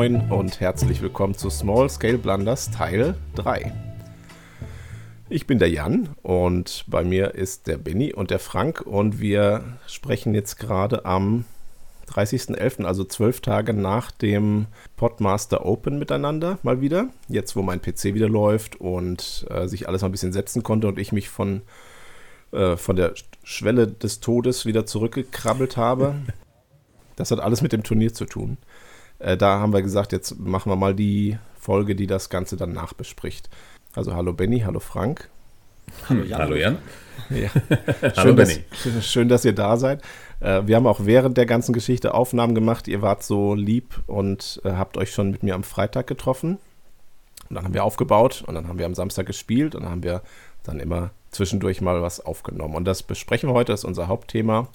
moin und herzlich willkommen zu Small Scale Blunders Teil 3. Ich bin der Jan und bei mir ist der Benny und der Frank und wir sprechen jetzt gerade am 30.11., also zwölf Tage nach dem Podmaster Open miteinander mal wieder. Jetzt, wo mein PC wieder läuft und äh, sich alles mal ein bisschen setzen konnte und ich mich von, äh, von der Schwelle des Todes wieder zurückgekrabbelt habe. Das hat alles mit dem Turnier zu tun. Äh, da haben wir gesagt, jetzt machen wir mal die Folge, die das Ganze dann nachbespricht. Also hallo Benny, hallo Frank. Hallo Jan. Hallo Jan. Ja. hallo Benny. Dass, schön, dass ihr da seid. Äh, wir haben auch während der ganzen Geschichte Aufnahmen gemacht. Ihr wart so lieb und äh, habt euch schon mit mir am Freitag getroffen. Und dann haben wir aufgebaut und dann haben wir am Samstag gespielt und dann haben wir dann immer zwischendurch mal was aufgenommen. Und das besprechen wir heute, das ist unser Hauptthema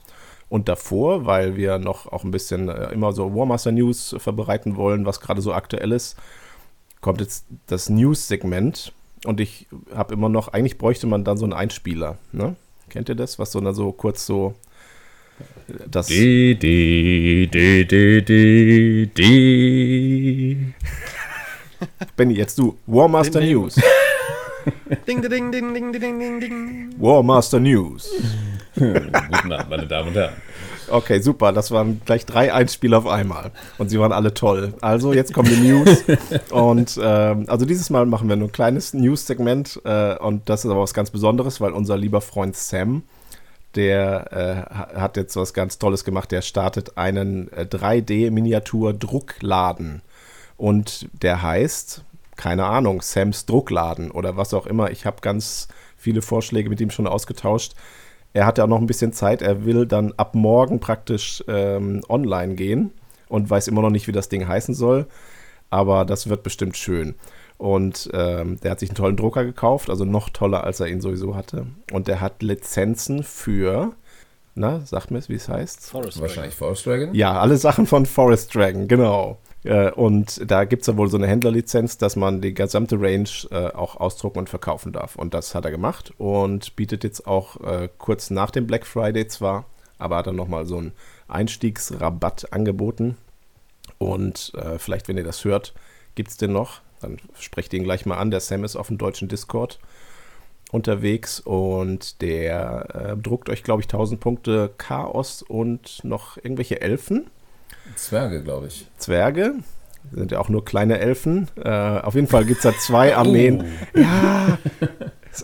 und davor, weil wir noch auch ein bisschen äh, immer so Warmaster News verbreiten wollen, was gerade so aktuell ist, kommt jetzt das News-Segment. Und ich habe immer noch, eigentlich bräuchte man dann so einen Einspieler. Ne? Kennt ihr das? Was so dann so kurz so das. Die, die, die, die, die, die. Benny, jetzt du. Warmaster News. Ding, ding, ding, ding, ding, ding, ding. Warmaster News. Guten Abend, meine Damen und Herren. Okay, super. Das waren gleich drei Einspieler auf einmal. Und sie waren alle toll. Also, jetzt kommen die News. und ähm, also dieses Mal machen wir nur ein kleines News-Segment. Äh, und das ist aber was ganz Besonderes, weil unser lieber Freund Sam, der äh, hat jetzt was ganz Tolles gemacht. Der startet einen äh, 3D-Miniatur-Druckladen. Und der heißt, keine Ahnung, Sams Druckladen oder was auch immer. Ich habe ganz viele Vorschläge mit ihm schon ausgetauscht. Er hat ja auch noch ein bisschen Zeit. Er will dann ab morgen praktisch ähm, online gehen und weiß immer noch nicht, wie das Ding heißen soll. Aber das wird bestimmt schön. Und ähm, der hat sich einen tollen Drucker gekauft, also noch toller, als er ihn sowieso hatte. Und der hat Lizenzen für, na, sag mir, wie es heißt. Forest Wahrscheinlich Forest Dragon? Ja, alle Sachen von Forest Dragon, genau. Äh, und da gibt es ja wohl so eine Händlerlizenz, dass man die gesamte Range äh, auch ausdrucken und verkaufen darf. Und das hat er gemacht und bietet jetzt auch äh, kurz nach dem Black Friday zwar, aber hat dann nochmal so einen Einstiegsrabatt angeboten. Und vielleicht, wenn ihr das hört, gibt es den noch. Dann sprecht ihn gleich mal an. Der Sam ist auf dem deutschen Discord unterwegs und der äh, druckt euch, glaube ich, 1000 Punkte Chaos und noch irgendwelche Elfen. Zwerge, glaube ich. Zwerge. Sind ja auch nur kleine Elfen. Äh, auf jeden Fall gibt es da zwei Armeen. Oh. Ja.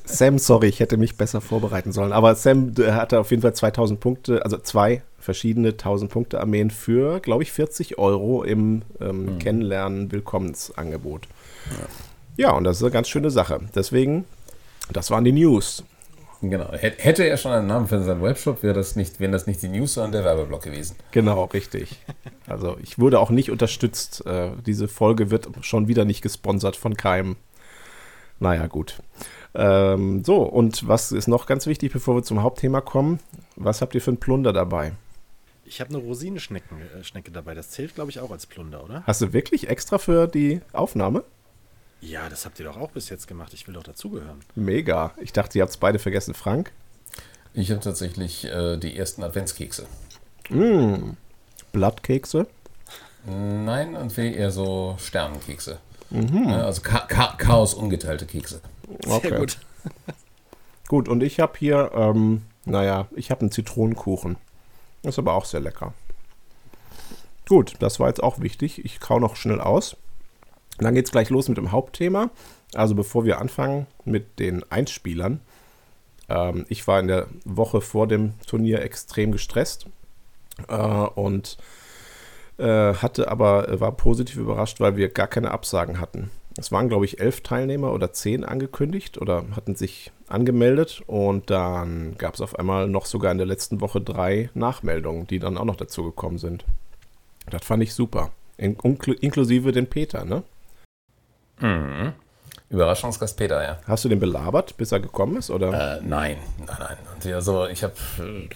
Sam, sorry, ich hätte mich besser vorbereiten sollen. Aber Sam hatte auf jeden Fall 2000 Punkte, also zwei verschiedene 1000 Punkte Armeen für, glaube ich, 40 Euro im ähm, mhm. Kennenlernen-Willkommensangebot. Ja. ja, und das ist eine ganz schöne Sache. Deswegen, das waren die News. Genau. Hätte er schon einen Namen für seinen Webshop, wäre das nicht, wären das nicht die News, sondern der Werbeblock gewesen. Genau, richtig. Also ich wurde auch nicht unterstützt. Äh, diese Folge wird schon wieder nicht gesponsert von keinem. Naja, gut. Ähm, so, und was ist noch ganz wichtig, bevor wir zum Hauptthema kommen? Was habt ihr für einen Plunder dabei? Ich habe eine Rosinenschnecke äh, dabei. Das zählt, glaube ich, auch als Plunder, oder? Hast du wirklich extra für die Aufnahme? Ja, das habt ihr doch auch bis jetzt gemacht. Ich will doch dazugehören. Mega. Ich dachte, ihr habt es beide vergessen. Frank? Ich habe tatsächlich äh, die ersten Adventskekse. Mm. Blattkekse? Nein, und eher so Sternenkekse. Mhm. Also Cha Cha Chaos ungeteilte Kekse. Okay. Sehr gut. gut, und ich habe hier, ähm, naja, ich habe einen Zitronenkuchen. Ist aber auch sehr lecker. Gut, das war jetzt auch wichtig. Ich kau noch schnell aus. Und dann geht es gleich los mit dem Hauptthema. Also bevor wir anfangen mit den Einspielern. Ähm, ich war in der Woche vor dem Turnier extrem gestresst äh, und äh, hatte aber, äh, war positiv überrascht, weil wir gar keine Absagen hatten. Es waren, glaube ich, elf Teilnehmer oder zehn angekündigt oder hatten sich angemeldet und dann gab es auf einmal noch sogar in der letzten Woche drei Nachmeldungen, die dann auch noch dazu gekommen sind. Das fand ich super. In, inklusive den Peter, ne? Mhm. Überraschungsgast Peter, ja. Hast du den belabert, bis er gekommen ist, oder? Äh, nein, nein, nein. Und also ich habe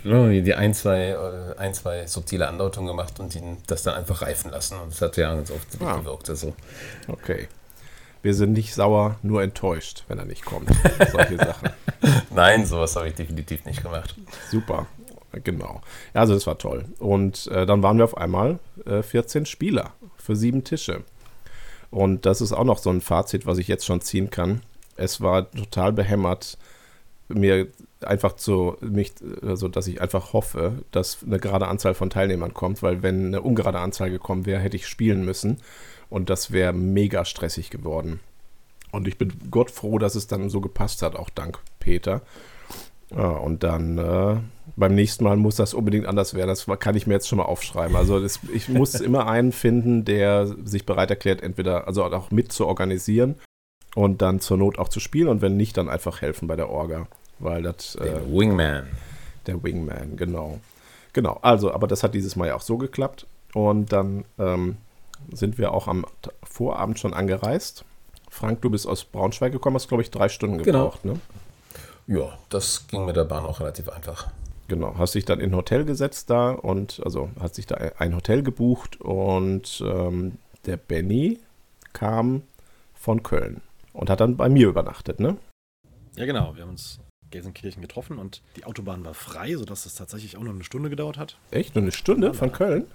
äh, die ein zwei, äh, ein, zwei subtile Andeutungen gemacht und ihn das dann einfach reifen lassen. Und es hat ja ganz oft ah. gewirkt. Also. Okay. Wir sind nicht sauer, nur enttäuscht, wenn er nicht kommt. Solche Sachen. Nein, sowas habe ich definitiv nicht gemacht. Super, genau. Also das war toll. Und äh, dann waren wir auf einmal äh, 14 Spieler für sieben Tische. Und das ist auch noch so ein Fazit, was ich jetzt schon ziehen kann. Es war total behämmert, mir einfach zu mich, also dass ich einfach hoffe, dass eine gerade Anzahl von Teilnehmern kommt, weil wenn eine ungerade Anzahl gekommen wäre, hätte ich spielen müssen und das wäre mega stressig geworden. Und ich bin Gott froh, dass es dann so gepasst hat, auch dank Peter. Ja, und dann äh, beim nächsten Mal muss das unbedingt anders werden. Das kann ich mir jetzt schon mal aufschreiben. Also das, ich muss immer einen finden, der sich bereit erklärt, entweder also auch mit zu organisieren und dann zur Not auch zu spielen und wenn nicht, dann einfach helfen bei der Orga. Weil das. Der äh, Wingman. Der Wingman, genau. Genau, also, aber das hat dieses Mal ja auch so geklappt. Und dann ähm, sind wir auch am Vorabend schon angereist. Frank, du bist aus Braunschweig gekommen, hast, glaube ich, drei Stunden genau. gebraucht, genau. ne? Ja, das ging mit der Bahn auch relativ einfach. Genau, hast dich dann in ein Hotel gesetzt da und also hat sich da ein Hotel gebucht und ähm, der Benny kam von Köln und hat dann bei mir übernachtet, ne? Ja, genau. Wir haben uns Gelsenkirchen getroffen und die Autobahn war frei, sodass es tatsächlich auch nur eine Stunde gedauert hat. Echt? Nur eine Stunde ja, von Köln?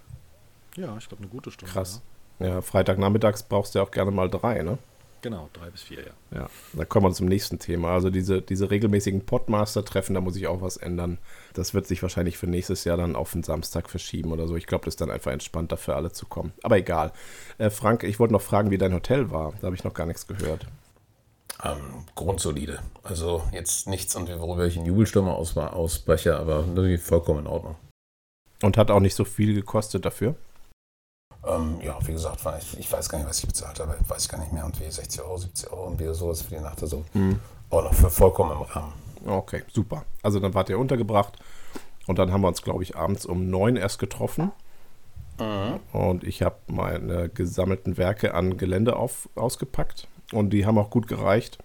Ja, ich glaube eine gute Stunde. Krass. Ja, ja Freitagnachmittags brauchst du ja auch gerne mal drei, ne? Genau, drei bis vier, ja. Ja, da kommen wir zum nächsten Thema. Also diese, diese regelmäßigen Podmaster-Treffen, da muss ich auch was ändern. Das wird sich wahrscheinlich für nächstes Jahr dann auf den Samstag verschieben oder so. Ich glaube, das ist dann einfach entspannter für alle zu kommen. Aber egal. Äh, Frank, ich wollte noch fragen, wie dein Hotel war. Da habe ich noch gar nichts gehört. Ähm, grundsolide. Also jetzt nichts, worüber ich in Jubelstürme aus, ausbreche, aber vollkommen in Ordnung. Und hat auch nicht so viel gekostet dafür? Ähm, ja, wie gesagt, ich, ich, weiß gar nicht, was ich bezahlt habe. Weiß ich gar nicht mehr. Und wie 60 Euro, 70 Euro und wie sowas für die Nacht. Also mhm. auch noch für vollkommen im Rahmen. Okay, super. Also dann wart ihr untergebracht. Und dann haben wir uns, glaube ich, abends um neun erst getroffen. Mhm. Und ich habe meine gesammelten Werke an Gelände auf, ausgepackt. Und die haben auch gut gereicht.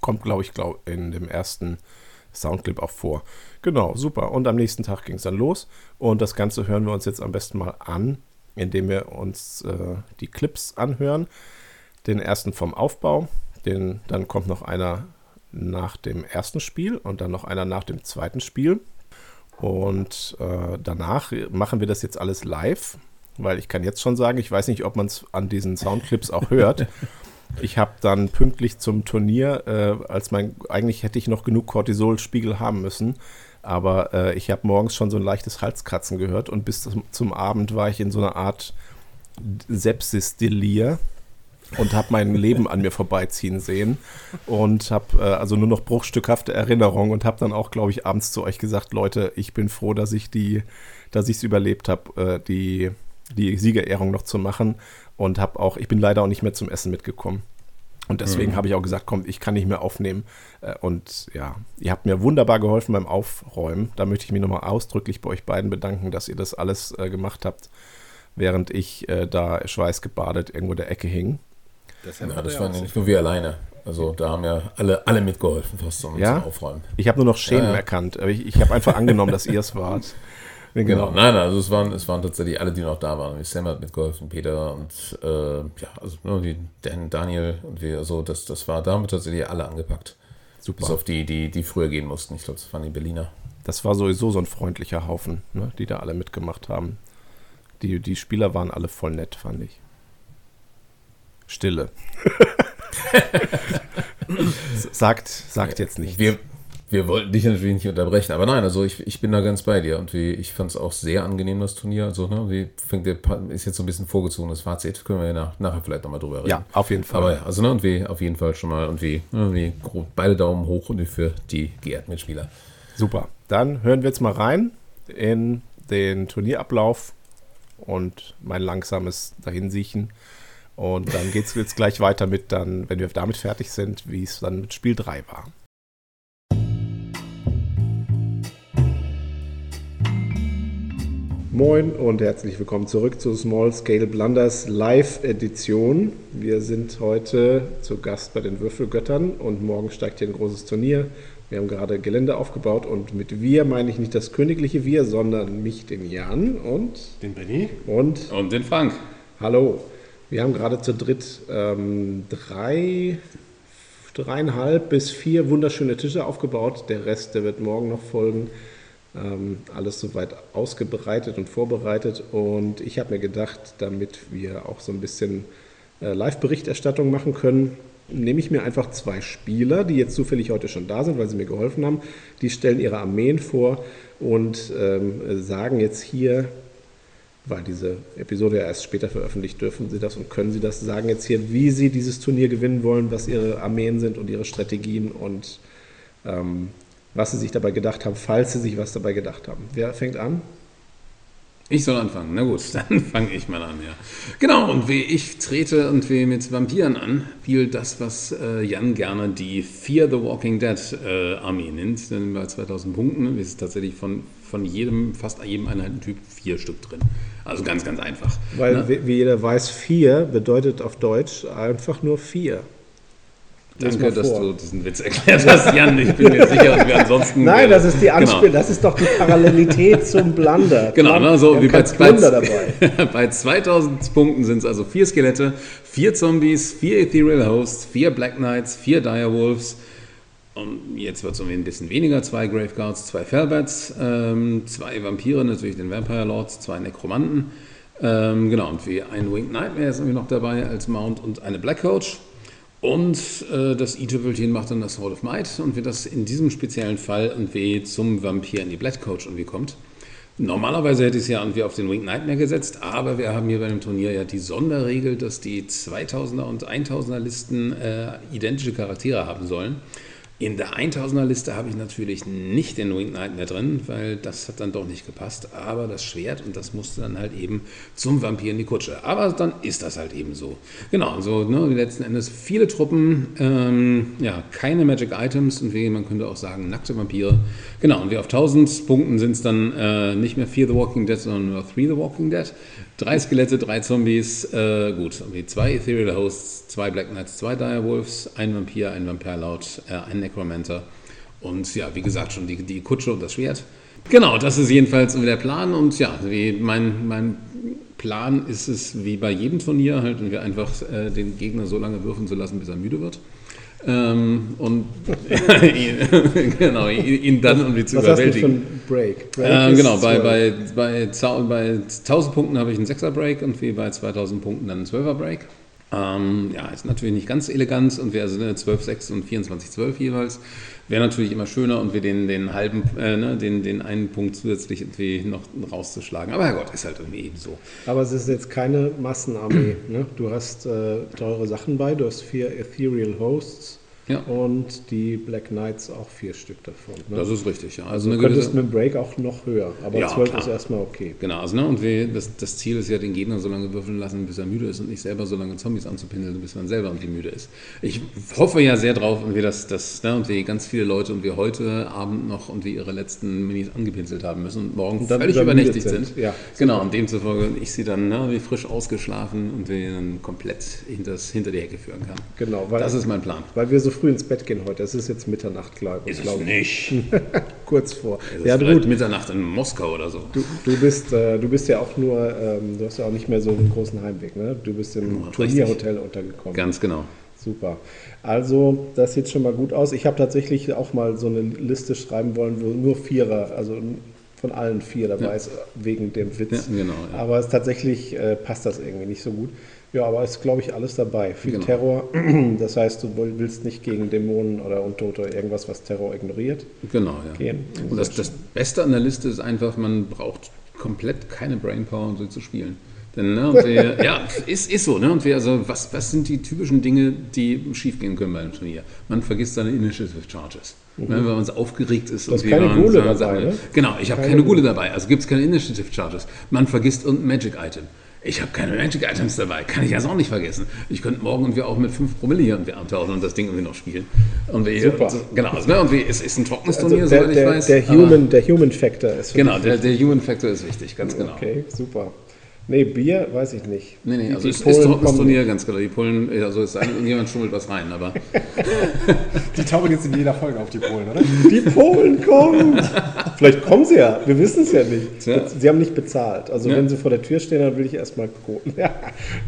Kommt, glaube ich, glaub, in dem ersten Soundclip auch vor. Genau, super. Und am nächsten Tag ging es dann los. Und das Ganze hören wir uns jetzt am besten mal an indem wir uns äh, die Clips anhören. Den ersten vom Aufbau, den, dann kommt noch einer nach dem ersten Spiel und dann noch einer nach dem zweiten Spiel. Und äh, danach machen wir das jetzt alles live, weil ich kann jetzt schon sagen, ich weiß nicht, ob man es an diesen Soundclips auch hört. Ich habe dann pünktlich zum Turnier, äh, als mein, eigentlich hätte ich noch genug Cortisolspiegel haben müssen, aber äh, ich habe morgens schon so ein leichtes Halskratzen gehört und bis zum, zum Abend war ich in so einer Art Sepsis-Delir und habe mein Leben an mir vorbeiziehen sehen und habe äh, also nur noch bruchstückhafte Erinnerungen und habe dann auch, glaube ich, abends zu euch gesagt, Leute, ich bin froh, dass ich die, dass ich es überlebt habe, äh, die, die Siegerehrung noch zu machen und habe auch, ich bin leider auch nicht mehr zum Essen mitgekommen. Und deswegen mhm. habe ich auch gesagt, komm, ich kann nicht mehr aufnehmen. Äh, und ja, ihr habt mir wunderbar geholfen beim Aufräumen. Da möchte ich mich nochmal ausdrücklich bei euch beiden bedanken, dass ihr das alles äh, gemacht habt, während ich äh, da schweißgebadet irgendwo der Ecke hing. Das, ja, das waren ja nicht nur wir alleine. Also da haben ja alle, alle mitgeholfen, fast zum, ja? zum Aufräumen. Ich habe nur noch Schämen ja, erkannt. Ich, ich habe einfach angenommen, dass ihr es wart. Genau. genau. Nein, also es waren, es waren tatsächlich alle, die noch da waren. Sam hat mitgeholfen, Peter und äh, ja, also nur wie Dan, Daniel und wir, also das, das war, da haben wir tatsächlich alle angepackt. Super. Bis auf die, die, die früher gehen mussten. Ich glaube, das waren die Berliner. Das war sowieso so ein freundlicher Haufen, ne, die da alle mitgemacht haben. Die, die Spieler waren alle voll nett, fand ich. Stille. sagt, sagt jetzt nichts. Wir, wir wollten dich natürlich nicht unterbrechen, aber nein, also ich, ich bin da ganz bei dir und wie, ich fand es auch sehr angenehm, das Turnier. Also, ne, wie fängt der, ist jetzt so ein bisschen vorgezogenes Fazit, können wir ja nach, nachher vielleicht nochmal drüber reden. Ja, auf jeden Fall. Aber ja, also, ne, und wie, auf jeden Fall schon mal und wie, ne, wie beide Daumen hoch und für die geehrten Mitspieler. Super. Dann hören wir jetzt mal rein in den Turnierablauf und mein langsames Dahinsiechen. Und dann geht es jetzt gleich weiter mit dann, wenn wir damit fertig sind, wie es dann mit Spiel 3 war. Moin und herzlich willkommen zurück zur Small Scale Blunders Live Edition. Wir sind heute zu Gast bei den Würfelgöttern und morgen steigt hier ein großes Turnier. Wir haben gerade Gelände aufgebaut und mit wir meine ich nicht das königliche Wir, sondern mich, den Jan und den Benny und, und den Frank. Hallo. Wir haben gerade zu dritt ähm, drei, dreieinhalb bis vier wunderschöne Tische aufgebaut. Der Rest, der wird morgen noch folgen. Ähm, alles soweit ausgebreitet und vorbereitet. Und ich habe mir gedacht, damit wir auch so ein bisschen äh, Live-Berichterstattung machen können, nehme ich mir einfach zwei Spieler, die jetzt zufällig heute schon da sind, weil sie mir geholfen haben. Die stellen ihre Armeen vor und ähm, sagen jetzt hier, weil diese Episode ja erst später veröffentlicht, dürfen sie das und können sie das, sagen jetzt hier, wie sie dieses Turnier gewinnen wollen, was ihre Armeen sind und ihre Strategien und ähm, was sie sich dabei gedacht haben, falls sie sich was dabei gedacht haben. Wer fängt an? Ich soll anfangen. Na gut, dann fange ich mal an, ja. Genau, und wie ich trete und wie mit Vampiren an, spielt das, was äh, Jan gerne die Fear the Walking Dead äh, Armee nennt. Denn bei 2000 Punkten ist tatsächlich von, von jedem, fast jedem Einheitentyp vier Stück drin. Also ganz, ganz einfach. Weil, ne? wie, wie jeder weiß, vier bedeutet auf Deutsch einfach nur vier. Danke, dass du diesen Witz erklärt hast, Jan. Ich bin mir sicher, dass wir ansonsten. Nein, das ist die Genau. Anspielung, das ist doch die Parallelität zum Blunder. Genau, ne, so Wir wie bei, bei, dabei. bei 2000 Punkten sind es also vier Skelette, vier Zombies, vier Ethereal Hosts, vier Black Knights, vier Direwolves. Und jetzt wird es irgendwie ein bisschen weniger: zwei Graveguards, zwei Fellbats, ähm, zwei Vampire, natürlich den Vampire Lords, zwei Nekromanten. Ähm, genau, und wie ein Winged Nightmare ist irgendwie noch dabei als Mount und eine Black Coach. Und äh, das i-Tüpfelchen macht dann das Sword of Might und wie das in diesem speziellen Fall irgendwie zum Vampir in die Black Coach irgendwie kommt. Normalerweise hätte ich es ja irgendwie auf den Winged Nightmare gesetzt, aber wir haben hier bei dem Turnier ja die Sonderregel, dass die 2000er und 1000er Listen äh, identische Charaktere haben sollen. In der 1000er Liste habe ich natürlich nicht den Winged Nightmare drin, weil das hat dann doch nicht gepasst. Aber das Schwert und das musste dann halt eben zum Vampir in die Kutsche. Aber dann ist das halt eben so. Genau, so ne, letzten Endes viele Truppen, ähm, ja, keine Magic Items und wie man könnte auch sagen, nackte Vampire. Genau, und wie auf 1000 Punkten sind es dann äh, nicht mehr Fear the Walking Dead, sondern nur Three the Walking Dead. Drei Skelette, drei Zombies, äh, gut, irgendwie zwei Ethereal Hosts, zwei Black Knights, zwei Direwolves, ein Vampir, ein Vampirlaut, äh, ein Necromancer und ja, wie gesagt, schon die, die Kutsche und das Schwert. Genau, das ist jedenfalls der Plan und ja, wie mein, mein Plan ist es wie bei jedem Turnier, halt, wir einfach äh, den Gegner so lange würfeln zu lassen, bis er müde wird. Ähm, und ihn, genau, ihn, dann irgendwie zu Was hast du für überwältigen. einen Break? Break Ähm, genau, bei, bei, bei, bei 1000 Punkten habe ich einen 6er Break und wie bei 2000 Punkten dann einen 12er Break. Ähm, ja, ist natürlich nicht ganz elegant und wir sind 12, 6 und 24, 12 jeweils. Wäre natürlich immer schöner und wir den, den halben, äh, ne, den, den einen Punkt zusätzlich irgendwie noch rauszuschlagen. Aber Herrgott, ist halt irgendwie eben so. Aber es ist jetzt keine Massenarmee. Ne? Du hast äh, teure Sachen bei, du hast vier Ethereal Hosts Ja. und die Black Knights auch vier Stück davon. Ne? Das ist richtig, ja. Also du eine könntest mit dem Break auch noch höher, aber Ja, 12 klar. ist erstmal okay. Genau, also, ne, und wir, das, das Ziel ist ja, den Gegner so lange würfeln lassen, bis er müde ist und nicht selber so lange Zombies anzupinseln, bis man selber irgendwie müde ist. Ich hoffe ja sehr drauf, und wir das, das ne, und wir ganz viele Leute und wir heute Abend noch und wir ihre letzten Minis angepinselt haben müssen und morgen Und völlig übernächtigt sind. sind. Ja, genau, und demzufolge ich sie dann ne, wie frisch ausgeschlafen und wir dann komplett hinters, hinter die Hecke führen kann. Genau, weil, Das ist mein Plan. weil wir so früh ins Bett gehen heute. Es ist jetzt Mitternacht, glaube ich. Ist es glaub ich. nicht. Kurz vor. Es ja, ist vielleicht gut. Mitternacht in Moskau oder so. Du, du, bist, äh, du bist ja auch nur, ähm, du hast ja auch nicht mehr so einen großen Heimweg. Ne? Du bist im Richtig. Turnierhotel untergekommen. Ganz genau. Super. Also, das sieht schon mal gut aus. Ich habe tatsächlich auch mal so eine Liste schreiben wollen, wo nur Vierer, also von allen vier dabei Ja. ist, wegen dem Witz. Ja, genau, ja. Aber es tatsächlich äh, passt das irgendwie nicht so gut. Ja, aber ist, glaube ich, alles dabei. Viel Genau. Terror. Das heißt, du willst nicht gegen Dämonen oder Untote irgendwas, was Terror ignoriert. Genau, ja. Gehen. Und das, das Beste an der Liste ist einfach, man braucht komplett keine Brainpower, um sie zu spielen. Denn, ne, wir, ja, ist, ist so, ne? Und wir, also, was, was sind die typischen Dinge, die schiefgehen können bei einem Turnier? Man vergisst seine Initiative Charges. Ne, wenn man so aufgeregt ist. Du hast und keine wie man Gule so- dabei, ne? Genau, ich habe Keine keine Gule dabei. Also gibt es keine Initiative Charges. Man vergisst irgendein Magic Item. Ich habe keine Magic Items dabei. Kann ich also auch nicht vergessen. Ich könnte morgen irgendwie auch mit 5 Promille hier irgendwie abtauchen und das Ding irgendwie noch spielen. Und wir, Super. Genau, also, ne, und wir, es ist ein trockenes Also Turnier, der, soweit ich der, weiß. der, Human, der Human Factor ist für Genau, der, der Human Factor ist wichtig, ganz genau. Okay, super. Nee, Bier weiß ich nicht. Nee, nee, Die- also die es ist Polen trockenes kommen- Turnier, ganz genau. Die Polen, also denn, irgendjemand schummelt was rein, aber Die tauchen jetzt in jeder Folge auf die Polen, oder? Die Polen kommen! Vielleicht kommen sie ja, wir wissen es ja nicht. Tja. Sie haben nicht bezahlt. Also Ja. wenn sie vor der Tür stehen, dann will ich erstmal gucken. Ja,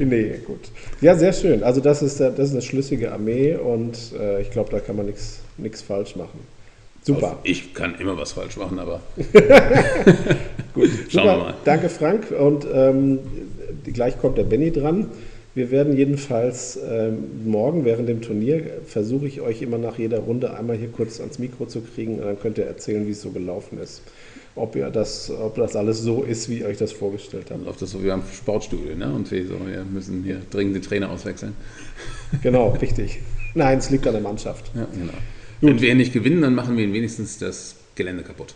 nee, gut. Ja, sehr schön. Also das ist, das ist eine schlüssige Armee und äh, ich glaube, da kann man nichts falsch machen. Super. ich kann immer was falsch machen, aber Gut. Schauen wir Super. mal. Danke, Frank. Und ähm, gleich kommt der Benny dran. Wir werden jedenfalls ähm, morgen während dem Turnier versuche ich euch immer nach jeder Runde einmal hier kurz ans Mikro zu kriegen und dann könnt ihr erzählen, wie es so gelaufen ist. Ob, ihr das, ob das alles so ist, wie ihr euch das vorgestellt habt. Läuft das so wie beim Sportstudio, ne? Und wir, so, wir müssen hier dringend den Trainer auswechseln. Genau, richtig. Nein, es liegt an der Mannschaft. Ja, genau. Wenn wir nicht gewinnen, dann machen wir wenigstens das Gelände kaputt.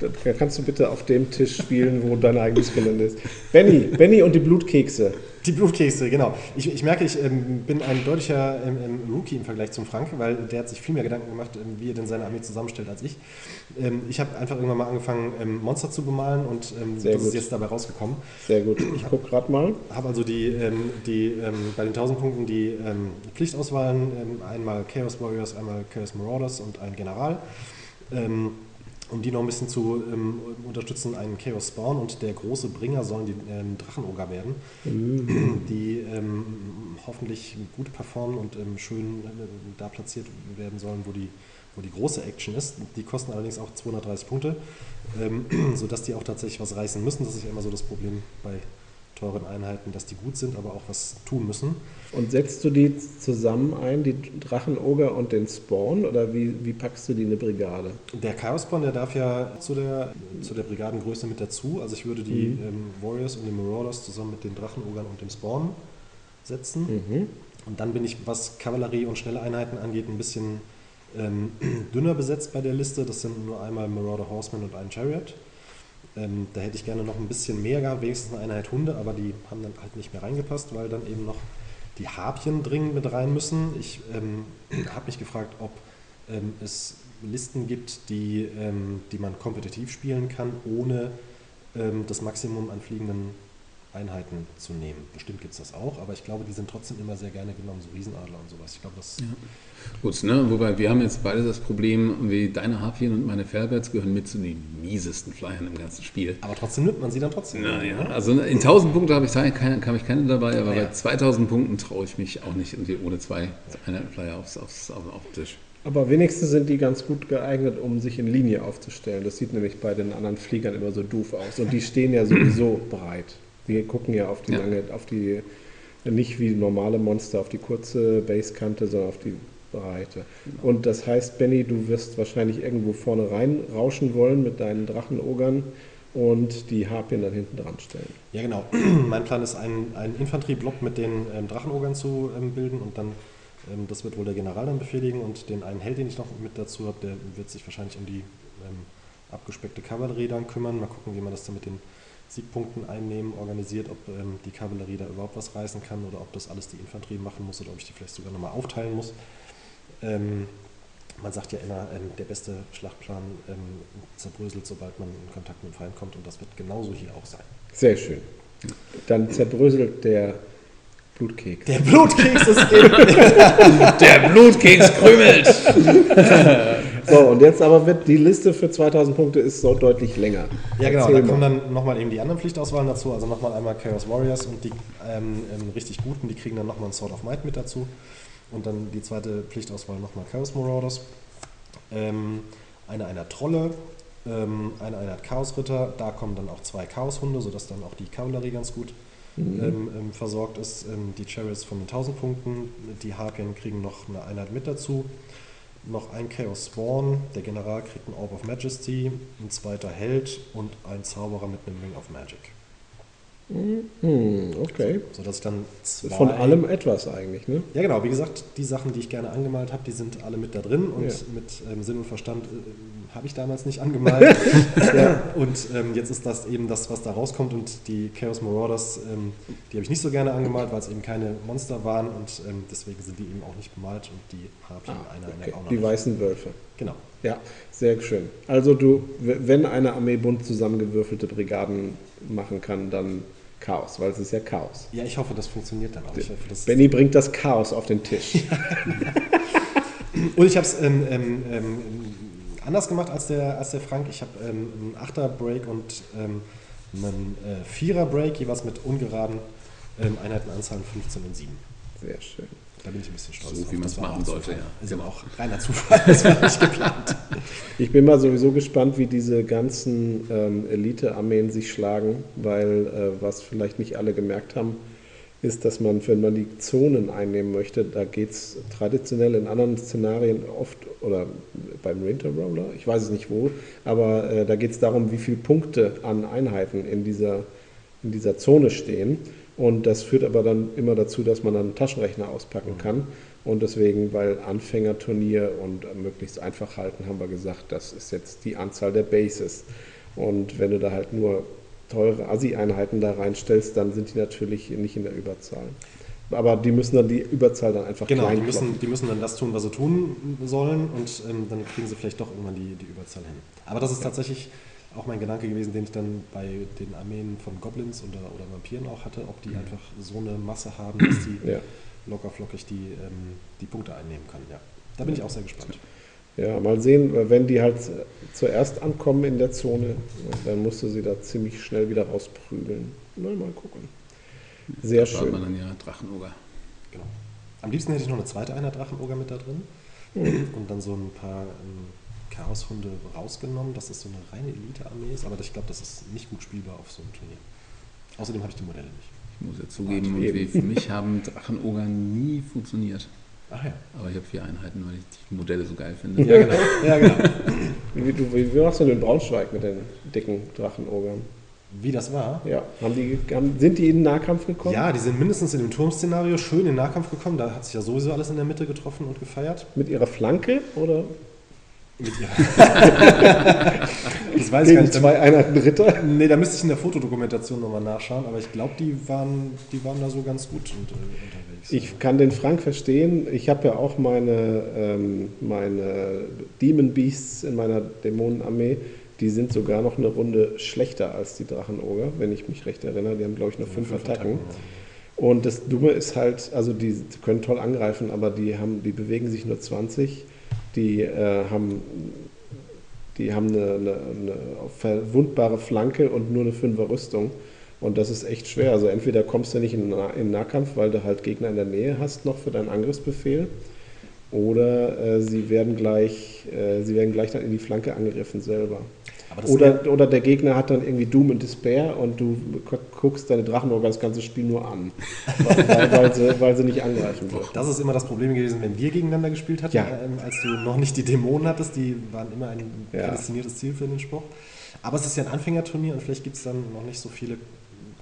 Da kannst du bitte auf dem Tisch spielen, wo dein eigenes Gelände ist. Benny, Benny und die Blutkekse. Die Blutkekse, genau. Ich, ich merke, ich ähm, bin ein deutlicher ähm, ähm, Rookie im Vergleich zum Frank, weil der hat sich viel mehr Gedanken gemacht, ähm, wie er denn seine Armee zusammenstellt als ich. Ähm, ich habe einfach irgendwann mal angefangen, ähm, Monster zu bemalen und das gut. ist jetzt dabei rausgekommen. Sehr gut. Ich gucke gerade mal. Habe also die, die bei den 1000 Punkten die Pflichtauswahlen, einmal Chaos Warriors, einmal Chaos Marauders und ein General. Ähm, um die noch ein bisschen zu ähm, unterstützen, einen Chaos Spawn und der große Bringer sollen die ähm, Drachenoger werden, die ähm, hoffentlich gut performen und ähm, schön äh, da platziert werden sollen, wo die, wo die große Action ist. Die kosten allerdings auch 230 Punkte, ähm, sodass die auch tatsächlich was reißen müssen. Das ist ja immer so das Problem bei teuren Einheiten, dass die gut sind, aber auch was tun müssen. Und setzt du die zusammen ein, die Drachenoger und den Spawn, oder wie, wie packst du die in eine Brigade? Der Chaos-Spawn, der darf ja zu der, zu der Brigadengröße mit dazu. Also ich würde die Mhm. ähm, Warriors und die Marauders zusammen mit den Drachenogern und dem Spawn setzen. Mhm. Und dann bin ich, was Kavallerie und schnelle Einheiten angeht, ein bisschen ähm, dünner besetzt bei der Liste. Das sind nur einmal Marauder Horseman und ein Chariot. Ähm, da hätte ich gerne noch ein bisschen mehr gehabt, wenigstens eine Einheit Hunde, aber die haben dann halt nicht mehr reingepasst, weil dann eben noch die Harpien dringend mit rein müssen. Ich ähm, habe mich gefragt, ob ähm, es Listen gibt, die, ähm, die man kompetitiv spielen kann, ohne ähm, das Maximum an fliegenden Einheiten zu nehmen. Bestimmt gibt es das auch, aber ich glaube, die sind trotzdem immer sehr gerne genommen, so Riesenadler und sowas. Ich glaube, das Gut, ne? wobei wir haben jetzt beide das Problem, wie deine Harpien und meine Fairberts gehören mit zu den miesesten Flyern im ganzen Spiel. Aber trotzdem nimmt man sie dann trotzdem. Naja, also in 1000 Punkte habe ich keine, habe ich keine dabei, aber Ja. bei 2000 Punkten traue ich mich auch nicht ohne zwei Einheitenflyer aufs, aufs, auf, auf den Tisch. Aber wenigstens sind die ganz gut geeignet, um sich in Linie aufzustellen. Das sieht nämlich bei den anderen Fliegern immer so doof aus. Und die stehen ja sowieso breit. Die gucken ja auf die Ja. lange, auf die, nicht wie normale Monster auf die kurze Basekante, sondern auf die Breite. Und das heißt, Benny, du wirst wahrscheinlich irgendwo vorne rein rauschen wollen mit deinen Drachenogern und die Harpien dann hinten dran stellen. Ja, genau. mein Plan ist, einen, einen Infanterieblock mit den ähm, Drachenogern zu ähm, bilden und dann, ähm, das wird wohl der General dann befehligen und den einen Held, den ich noch mit dazu habe, der wird sich wahrscheinlich um die ähm, abgespeckte Kavallerie dann kümmern. Mal gucken, wie man das dann mit den Siegpunkten einnehmen organisiert, ob ähm, die Kavallerie da überhaupt was reißen kann oder ob das alles die Infanterie machen muss oder ob ich die vielleicht sogar nochmal aufteilen muss. Ähm, man sagt ja immer, ähm, der beste Schlachtplan ähm, zerbröselt, sobald man in Kontakt mit dem Feind kommt und das wird genauso hier auch sein. Sehr schön. Dann zerbröselt der Blutkeks. Der Blutkeks ist in. Der Blutkeks krümelt! So, und jetzt aber wird die Liste für 2000 Punkte ist so deutlich länger. Ja, genau, Erzähl da kommen mal. dann nochmal eben die anderen Pflichtauswahlen dazu. Also nochmal einmal Chaos Warriors und die ähm, ähm, richtig guten, die kriegen dann nochmal ein Sword of Might mit dazu. Und dann die zweite Pflichtauswahl nochmal Chaos Marauders. Ähm, eine Einheit Trolle, ähm, eine Einheit Chaosritter. Da kommen dann auch zwei Chaoshunde, sodass dann auch die Kavallerie ganz gut Mhm. ähm, ähm, versorgt ist. Ähm, die Chariots von den 1000 Punkten, die Harpien kriegen noch eine Einheit mit dazu. Noch ein Chaos Spawn, der General kriegt ein Orb of Majesty, ein zweiter Held und ein Zauberer mit einem Ring of Magic. Hm, okay. Sodass ich dann zwei. Von allem etwas eigentlich, ne? Ja, genau. Wie gesagt, die Sachen, die ich gerne angemalt habe, die sind alle mit da drin und Ja. mit ähm, Sinn und Verstand äh, habe ich damals nicht angemalt. ja. Und ähm, jetzt ist das eben das, was da rauskommt. Und die Chaos Marauders, ähm, die habe ich nicht so gerne angemalt, weil es eben keine Monster waren und ähm, deswegen sind die eben auch nicht bemalt und die eine, eine Ah, Okay. auch noch Die weißen Wölfe. Genau. Ja, sehr schön. Also du, wenn eine Armee bunt zusammengewürfelte Brigaden machen kann, dann Chaos, weil es ist ja Chaos. Ja, ich hoffe, das funktioniert dann auch. Ich hoffe, Benny bringt das Chaos auf den Tisch. Und ich habe es ähm, ähm, ähm, anders gemacht als der, als der Frank. Ich habe ähm, einen Achter-Break und ähm, einen äh, Vierer-Break, jeweils mit ungeraden ähm, Einheitenanzahlen 15 und 7. Sehr schön. Da bin ich ein bisschen stolz So, drauf. wie Das war machen sollte, ja. Ist Genau. auch reiner Zufall, das war nicht geplant. Ich bin mal sowieso gespannt, wie diese ganzen ähm, Elite-Armeen sich schlagen, weil, äh, was vielleicht nicht alle gemerkt haben, ist, dass man, wenn man die Zonen einnehmen möchte, da geht es traditionell in anderen Szenarien oft, oder beim Winter Roller, ich weiß es nicht wo, aber äh, da geht es darum, wie viele Punkte an Einheiten in dieser, in dieser Zone stehen. Und das führt aber dann immer dazu, dass man dann einen Taschenrechner auspacken kann. Und deswegen, weil Anfängerturnier und möglichst einfach halten, haben wir gesagt, das ist jetzt die Anzahl der Bases. Und wenn du da halt nur teure ASI-Einheiten da reinstellst, dann sind die natürlich nicht in der Überzahl. Aber die müssen dann die Überzahl dann einfach Genau, die müssen, die müssen dann das tun, was sie tun sollen und ähm, dann kriegen sie vielleicht doch irgendwann die, die Überzahl hin. Aber das ist tatsächlich auch mein Gedanke gewesen, den ich dann bei den Armeen von Goblins oder, oder Vampiren auch hatte, ob die einfach so eine Masse haben, dass die Ja. locker flockig die, ähm, die Punkte einnehmen können. Ja. Da bin ich auch sehr gespannt. Ja, mal sehen, wenn die halt zuerst ankommen in der Zone, dann musst du sie da ziemlich schnell wieder rausprügeln. Mal, mal gucken. Sehr Da hat man schön. dann ja Drachenoger. Genau. Am liebsten hätte ich noch eine zweite Einheit Drachenoger mit da drin und dann so ein paar ähm, Chaoshunde rausgenommen, dass das so eine reine Elite-Armee ist, aber ich glaube, das ist nicht gut spielbar auf so einem Turnier. Außerdem habe ich die Modelle nicht. Ich muss ja zugeben, für mich haben Drachenoger nie funktioniert. Ach ja. Aber ich habe vier Einheiten, weil ich die Modelle so geil finde. Ja, genau. Ja, genau. Wie, du, wie, wie machst du denn in Braunschweig mit den dicken Drachenogern? Wie das war? Ja, haben die, haben, sind die in den Nahkampf gekommen? Ja, die sind mindestens in dem Turmszenario schön in den Nahkampf gekommen. Da hat sich ja sowieso alles in der Mitte getroffen und gefeiert. Mit ihrer Flanke oder. das weiß ich gar gegen nicht. Zwei Einheiten Ritter? nee, da müsste ich in der Fotodokumentation nochmal nachschauen, aber ich glaube, die waren, die waren da so ganz gut äh, unterwegs. Ich kann den Frank verstehen. Ich habe ja auch meine, ähm, meine Demon Beasts in meiner Dämonenarmee. Die sind sogar noch eine Runde schlechter als die Drachenoger, wenn ich mich recht erinnere. Die haben, glaube ich, nur fünf, Attacken. Und das Dumme ist halt, also die können toll angreifen, aber die, haben, die bewegen sich nur 20. Die äh, haben, die haben eine, eine, eine verwundbare Flanke und nur eine Fünfer Rüstung. Und das ist echt schwer. Also entweder kommst du nicht in, in Nahkampf, weil du halt Gegner in der Nähe hast noch für deinen Angriffsbefehl. Oder äh, sie, werden gleich, äh, sie werden gleich dann in die Flanke angegriffen selber. Aber das sind Oder, oder der Gegner hat dann irgendwie Doom und Despair und du gu- guckst deine Drachenoger das ganze Spiel nur an, weil, weil, sie, weil sie nicht angreifen wird. Das ist immer das Problem gewesen, wenn wir gegeneinander gespielt hatten, Ja. ähm, als du noch nicht die Dämonen hattest. Die waren immer ein Ja. prädestiniertes Ziel für den Spruch. Aber es ist ja ein Anfängerturnier und vielleicht gibt es dann noch nicht so viele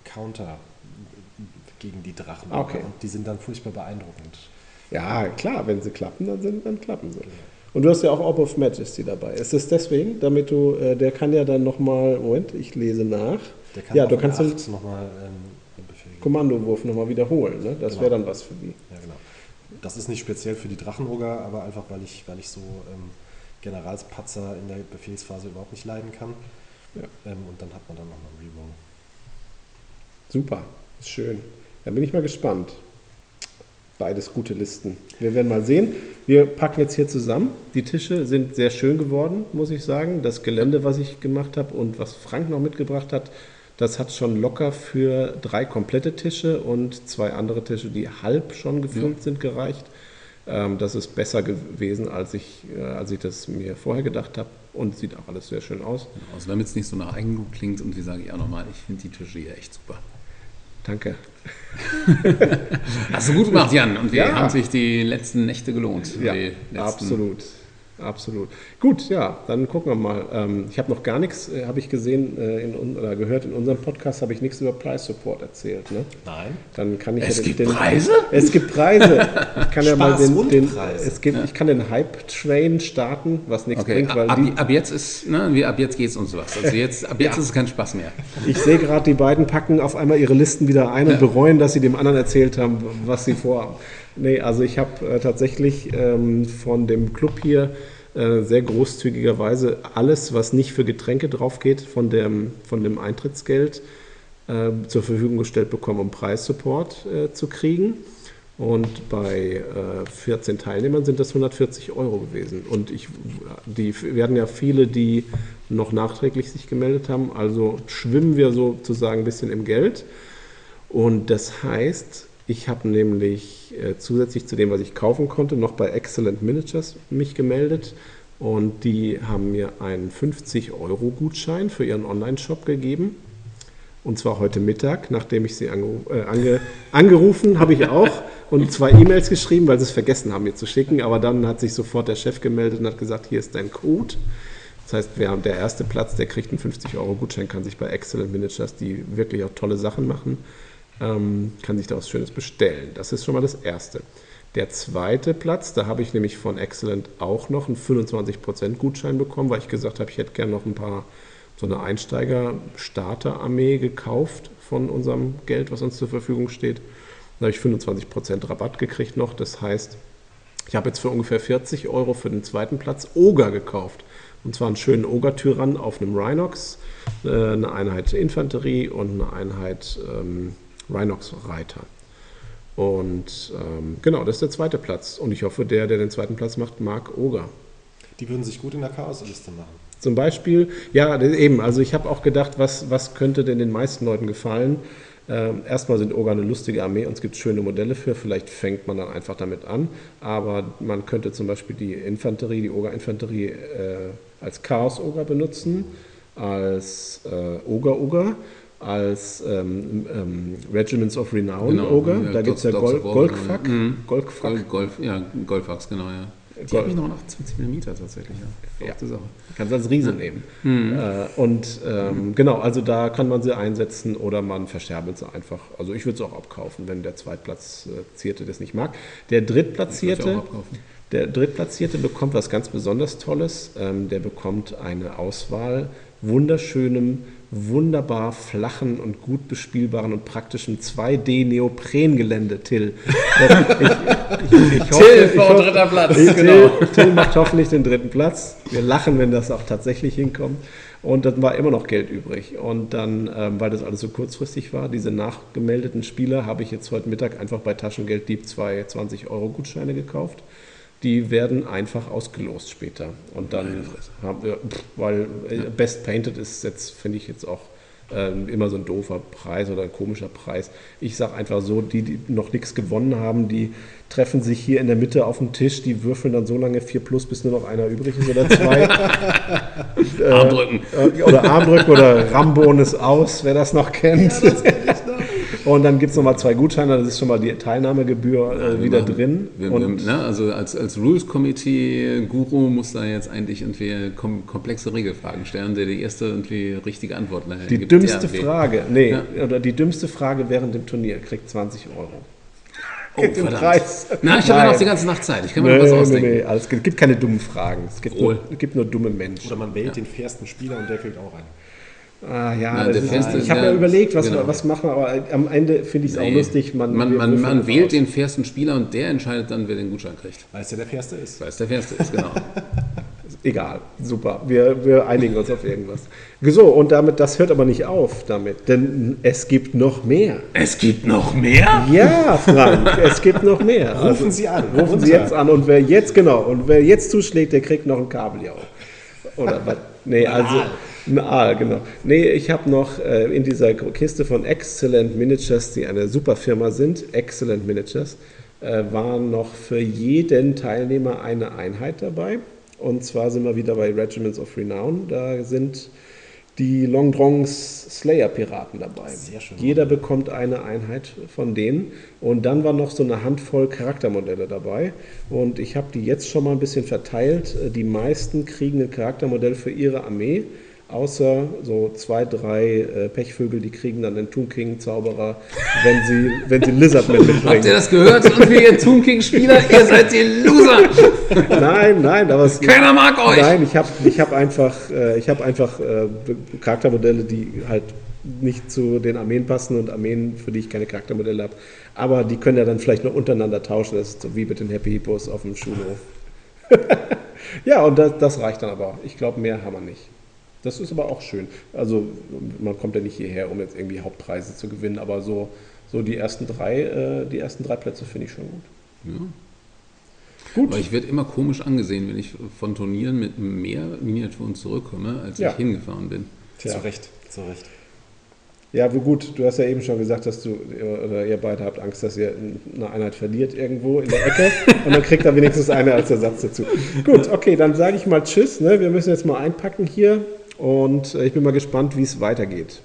Counter gegen die Drachen. Okay. Und die sind dann furchtbar beeindruckend. Ja, klar, wenn sie klappen, dann, sind, dann klappen sie. Und du hast ja auch Orb of Majesty dabei. Ist es deswegen, damit du, äh, der kann ja dann nochmal, Moment, ich lese nach. Der kann ja, du kannst den acht nochmal ähm. Kommandowurf nochmal wiederholen. Ne? Das Genau. wäre dann was für die. Ja, genau. Das ist nicht speziell für die Drachenoger, aber einfach, weil ich, weil ich so ähm, Generalspatzer in der Befehlsphase überhaupt nicht leiden kann. Ja. Ähm, und dann hat man dann nochmal einen Reroll. Super, ist schön. Dann bin ich mal gespannt. Beides gute Listen. Wir werden mal sehen. Wir packen jetzt hier zusammen. Die Tische sind sehr schön geworden, muss ich sagen. Das Gelände, was ich gemacht habe und was Frank noch mitgebracht hat, das hat schon locker für drei komplette Tische und zwei andere Tische, die halb schon gefüllt sind, gereicht. Ähm, das ist besser gewesen, als ich, äh, als ich das mir vorher gedacht habe und sieht auch alles sehr schön aus. Also wenn es nicht so nach Eigenlob klingt und wie sage ich auch nochmal, ich finde die Tische hier echt super. Danke. Hast du gut gemacht, Jan. Und wie Ja. haben sich die letzten Nächte gelohnt? Ja, letzten- absolut. Absolut. Gut, ja, dann gucken wir mal. Ähm, ich habe noch gar nichts, äh, habe ich gesehen äh, in, oder gehört, in unserem Podcast habe ich nichts über Price Support erzählt. Ne? Nein. Dann kann ich Es ja gibt Preise? Es gibt Preise. Ich kann ja mal den, und den Preise. es gibt, ich kann den Hype Train starten, was nichts Okay, bringt, weil ab, die, ab jetzt ist, ne, wie, ab jetzt geht's uns was. Also jetzt, ab jetzt ist es kein Spaß mehr. ich sehe gerade, die beiden packen auf einmal ihre Listen wieder ein und bereuen, dass sie dem anderen erzählt haben, was sie vorhaben. Nee, also ich habe äh, tatsächlich ähm, von dem Club hier äh, sehr großzügigerweise alles, was nicht für Getränke drauf geht, von dem, von dem Eintrittsgeld äh, zur Verfügung gestellt bekommen, um Preissupport äh, zu kriegen. Und bei äh, 14 Teilnehmern sind das 140 Euro gewesen. Und ich, die werden ja viele, die noch nachträglich sich gemeldet haben. Also schwimmen wir sozusagen ein bisschen im Geld. Und das heißt, ich habe nämlich äh, zusätzlich zu dem, was ich kaufen konnte, noch bei Excellent Miniatures mich gemeldet. Und die haben mir einen 50-Euro-Gutschein für ihren Online-Shop gegeben. Und zwar heute Mittag, nachdem ich sie angeru äh, ange angerufen habe ich auch und zwei E-Mails geschrieben, weil sie es vergessen haben, mir zu schicken. Aber dann hat sich sofort der Chef gemeldet und hat gesagt, hier ist dein Code. Das heißt, wer der erste Platz, der kriegt einen 50-Euro-Gutschein, kann sich bei Excellent Miniatures, die wirklich auch tolle Sachen machen, ähm, kann sich da was Schönes bestellen. Das ist schon mal das Erste. Der zweite Platz, da habe ich nämlich von Excellent auch noch einen 25% Gutschein bekommen, weil ich gesagt habe, ich hätte gerne noch ein paar, so eine Einsteiger-Starter-Armee gekauft von unserem Geld, was uns zur Verfügung steht. Da habe ich 25% Rabatt gekriegt noch. Das heißt, ich habe jetzt für ungefähr 40 Euro für den zweiten Platz Oger gekauft. Und zwar einen schönen Oger-Tyrann auf einem Rhinox, äh, eine Einheit Infanterie und eine Einheit ähm, Rhinox-Reiter. Und ähm, genau, das ist der zweite Platz. Und ich hoffe, der, der den zweiten Platz macht, mag Oger. Die würden sich gut in der Chaos-Liste machen. Zum Beispiel, ja, eben, also ich habe auch gedacht, was, was könnte denn den meisten Leuten gefallen? Ähm, erstmal sind Oger eine lustige Armee und es gibt schöne Modelle für. Vielleicht fängt man dann einfach damit an. Aber man könnte zum Beispiel die Infanterie, die Oger-Infanterie äh, als Chaos-Oger benutzen, als äh, Oger-Oger, als ähm, ähm, Regiments of Renown Genau, Oger. ja, da gibt es ja Gol Golgfuck. mhm. Golgfuck. Golf, ja, Golfax, genau, ja. Die Golf- habe ich noch nach 20 mm tatsächlich, ja. Ja. Kannst als Riese nehmen. Äh, und ähm, genau, also da kann man sie einsetzen oder man verscherbelt sie einfach. Also ich würde es auch abkaufen, wenn der Zweitplatzierte das nicht mag. Der Drittplatzierte, der Drittplatzierte bekommt was ganz besonders Tolles. Ähm, der bekommt eine Auswahl wunderschönem, wunderbar flachen und gut bespielbaren und praktischen 2D-Neoprengelände, Till. Das- Ich, ich, ich hoffe, Till vor hoffe, dritter Platz, Till, genau. Till macht hoffentlich den dritten Platz. Wir lachen, wenn das auch tatsächlich hinkommt. Und dann war immer noch Geld übrig. Und dann, ähm, weil das alles so kurzfristig war, diese nachgemeldeten Spieler, habe ich jetzt heute Mittag einfach bei Taschengelddieb zwei 20-Euro-Gutscheine gekauft. Die werden einfach ausgelost später. Und dann haben wir, weil äh, Best Painted ist jetzt, finde ich jetzt auch ähm, immer so ein doofer Preis oder ein komischer Preis. Ich sage einfach so, die, die noch nichts gewonnen haben, die treffen sich hier in der Mitte auf dem Tisch, die würfeln dann so lange 4 plus, bis nur noch einer übrig ist oder zwei. Armdrücken. Äh, oder Armdrücken oder Rambon ist aus, wer das noch kennt. Und dann gibt es nochmal zwei Gutscheine, das ist schon mal die Teilnahmegebühr äh, wieder machen- drin. Wir, und wir, ne, also als, als Rules Committee Guru muss da jetzt eigentlich irgendwie kom komplexe Regelfragen stellen, der die erste irgendwie richtige Antwort äh, die gibt. dümmste Ja. Frage, nee, Ja. oder die dümmste Frage während dem Turnier kriegt 20 Euro. Oh, den verdammt. Preis. Na, ich habe ja noch die ganze Nacht Zeit. Ich kann mir Nee, noch was nee, ausdenken. nee, alles, es gibt keine dummen Fragen. Es gibt, nur, es gibt nur dumme Menschen. Oder man wählt den fairsten Spieler und der kriegt auch einen. Ah, ja, Nein, ist, Feste ich ist habe ja ja- überlegt, was, genau. wir, was machen wir, aber am Ende finde ich es auch Nee. lustig. Man, man, man, man wählt aus. den fairsten Spieler und der entscheidet dann, wer den Gutschein kriegt. Weil es ja der fairste ist. Weil es der fairste ist, genau. Egal, super. Wir, wir einigen uns auf irgendwas. So, und damit, das hört aber nicht auf damit, denn es gibt noch mehr. es gibt noch mehr? Ja, Frank, es gibt noch mehr. Also, Rufen Sie an. Rufen Sie jetzt an und wer jetzt, genau, und wer jetzt zuschlägt, der kriegt noch ein Kabeljau. Oder was? Nee, also. Ein Aal, genau. Nee, ich habe noch äh, in dieser Kiste von Excellent Miniatures, die eine super Firma sind, Excellent Miniatures, äh, war noch für jeden Teilnehmer eine Einheit dabei. Und zwar sind wir wieder bei Regiments of Renown. Da sind die Long Drongs Slayer Piraten dabei. Sehr schön. Jeder bekommt eine Einheit von denen. Und dann war noch so eine Handvoll Charaktermodelle dabei. Und ich habe die jetzt schon mal ein bisschen verteilt. Die meisten kriegen ein Charaktermodell für ihre Armee. Außer so zwei, drei äh, Pechvögel, die kriegen dann den Toon King Zauberer, wenn sie, wenn sie Lizardman mitbringen. Habt ihr das gehört? Und wir ihr Toon King Spieler, ihr seid die Loser. Nein, nein, aber es, Keiner mag euch. Nein, ich habe ich hab einfach, äh, ich hab einfach äh, Charaktermodelle, die halt nicht zu den Armeen passen und Armeen, für die ich keine Charaktermodelle habe. Aber die können ja dann vielleicht noch untereinander tauschen. Das ist so wie mit den Happy Hippos auf dem Schulhof. ja, und das, das reicht dann aber. Ich glaube, mehr haben wir nicht. Das ist aber auch schön. Also man kommt ja nicht hierher, um jetzt irgendwie Hauptpreise zu gewinnen, aber so, so die ersten drei, äh, die ersten drei Plätze finde ich schon gut. Gut. Aber ich werde immer komisch angesehen, wenn ich von Turnieren mit mehr Miniaturen zurückkomme, als Ja. ich hingefahren bin. Tja. Zu Recht, zu Recht. Ja, wo gut, du hast ja eben schon gesagt, dass du, oder ihr beide habt Angst, dass ihr eine Einheit verliert irgendwo in der Ecke und dann kriegt er wenigstens eine als Ersatz dazu. Gut, okay, dann sage ich mal Tschüss. Ne? Wir müssen jetzt mal einpacken hier und äh, ich bin mal gespannt, wie es weitergeht.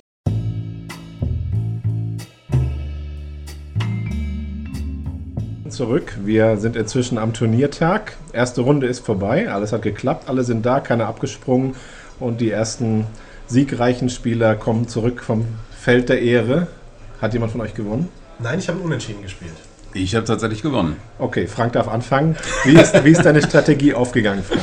Zurück. Wir sind inzwischen am Turniertag. Erste Runde ist vorbei. Alles hat geklappt. Alle sind da, keiner abgesprungen. Und die ersten siegreichen Spieler kommen zurück vom Feld der Ehre. Hat jemand von euch gewonnen? Nein, ich habe unentschieden gespielt. Ich habe tatsächlich gewonnen. Okay, Frank darf anfangen. Wie ist, wie ist deine Strategie aufgegangen, Frank?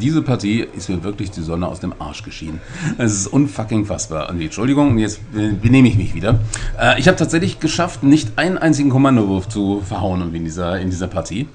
Diese Partie ist mir wirklich die Sonne aus dem Arsch geschienen. Es ist unfucking fassbar. Und Entschuldigung, jetzt benehme ich mich wieder. Äh, ich habe tatsächlich geschafft, nicht einen einzigen Kommandowurf zu verhauen in dieser, in dieser Partie.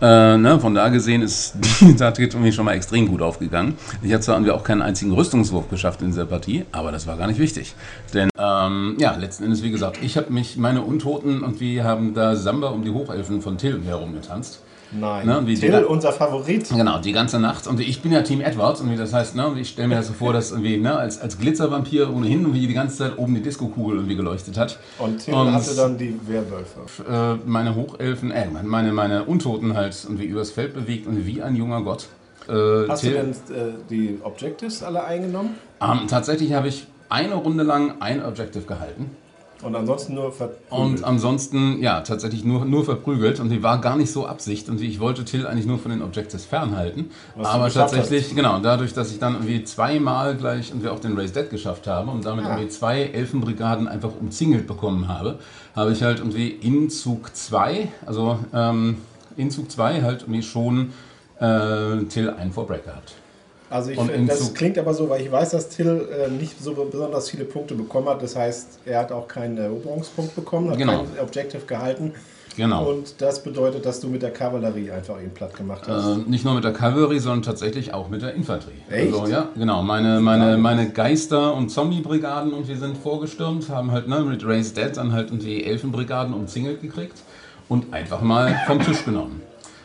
Äh, ne, von da gesehen ist die Taktik irgendwie schon mal extrem gut aufgegangen. Ich habe zwar auch keinen einzigen Rüstungswurf geschafft in dieser Partie, aber das war gar nicht wichtig. Denn ähm, ja, letzten Endes, wie gesagt, ich habe mich, meine Untoten und wir haben da Samba um die Hochelfen von Till herumgetanzt. Nein. Ne, wie Till, die- unser Favorit. Genau, die ganze Nacht. Und ich bin ja Team Edwards. Und das heißt, ne, ich stelle mir das so vor, dass irgendwie, ne, als, als Glitzervampir ohnehin irgendwie die ganze Zeit oben die Disco-Kugel irgendwie geleuchtet hat. Und Till Und- hatte dann die Werwölfe. Äh, meine Hochelfen, äh, meine, meine Untoten halt irgendwie übers Feld bewegt und wie ein junger Gott. Äh, Hast Till- du denn äh, die Objectives alle eingenommen? Ähm, tatsächlich habe ich eine Runde lang ein Objective gehalten. Und ansonsten nur verprügelt? Und ansonsten, ja, tatsächlich nur, nur verprügelt. Und die war gar nicht so Absicht. Und ich wollte Till eigentlich nur von den Objectives fernhalten. Was Aber tatsächlich, genau, dadurch, dass ich dann irgendwie zweimal gleich irgendwie auch den Raise Dead geschafft habe und damit Ah. irgendwie zwei Elfenbrigaden einfach umzingelt bekommen habe, habe ich halt irgendwie in Zug 2, also ähm, in Zug 2 halt irgendwie schon äh, Till einen Vorbreak gehabt. Also ich, das Zug- klingt aber so, weil ich weiß, dass Till äh, nicht so besonders viele Punkte bekommen hat. Das heißt, er hat auch keinen Eroberungspunkt bekommen, hat Genau. kein Objective gehalten. Genau. Und das bedeutet, dass du mit der Kavallerie einfach ihn platt gemacht hast. Äh, nicht nur mit der Kavallerie, sondern tatsächlich auch mit der Infanterie. Echt? Also, ja, genau. Meine, meine, meine Geister- und Zombie-Brigaden und wir sind vorgestürmt, haben halt ne, mit Raise Dead dann halt irgendwie Elfenbrigaden umzingelt gekriegt und einfach mal vom Tisch genommen.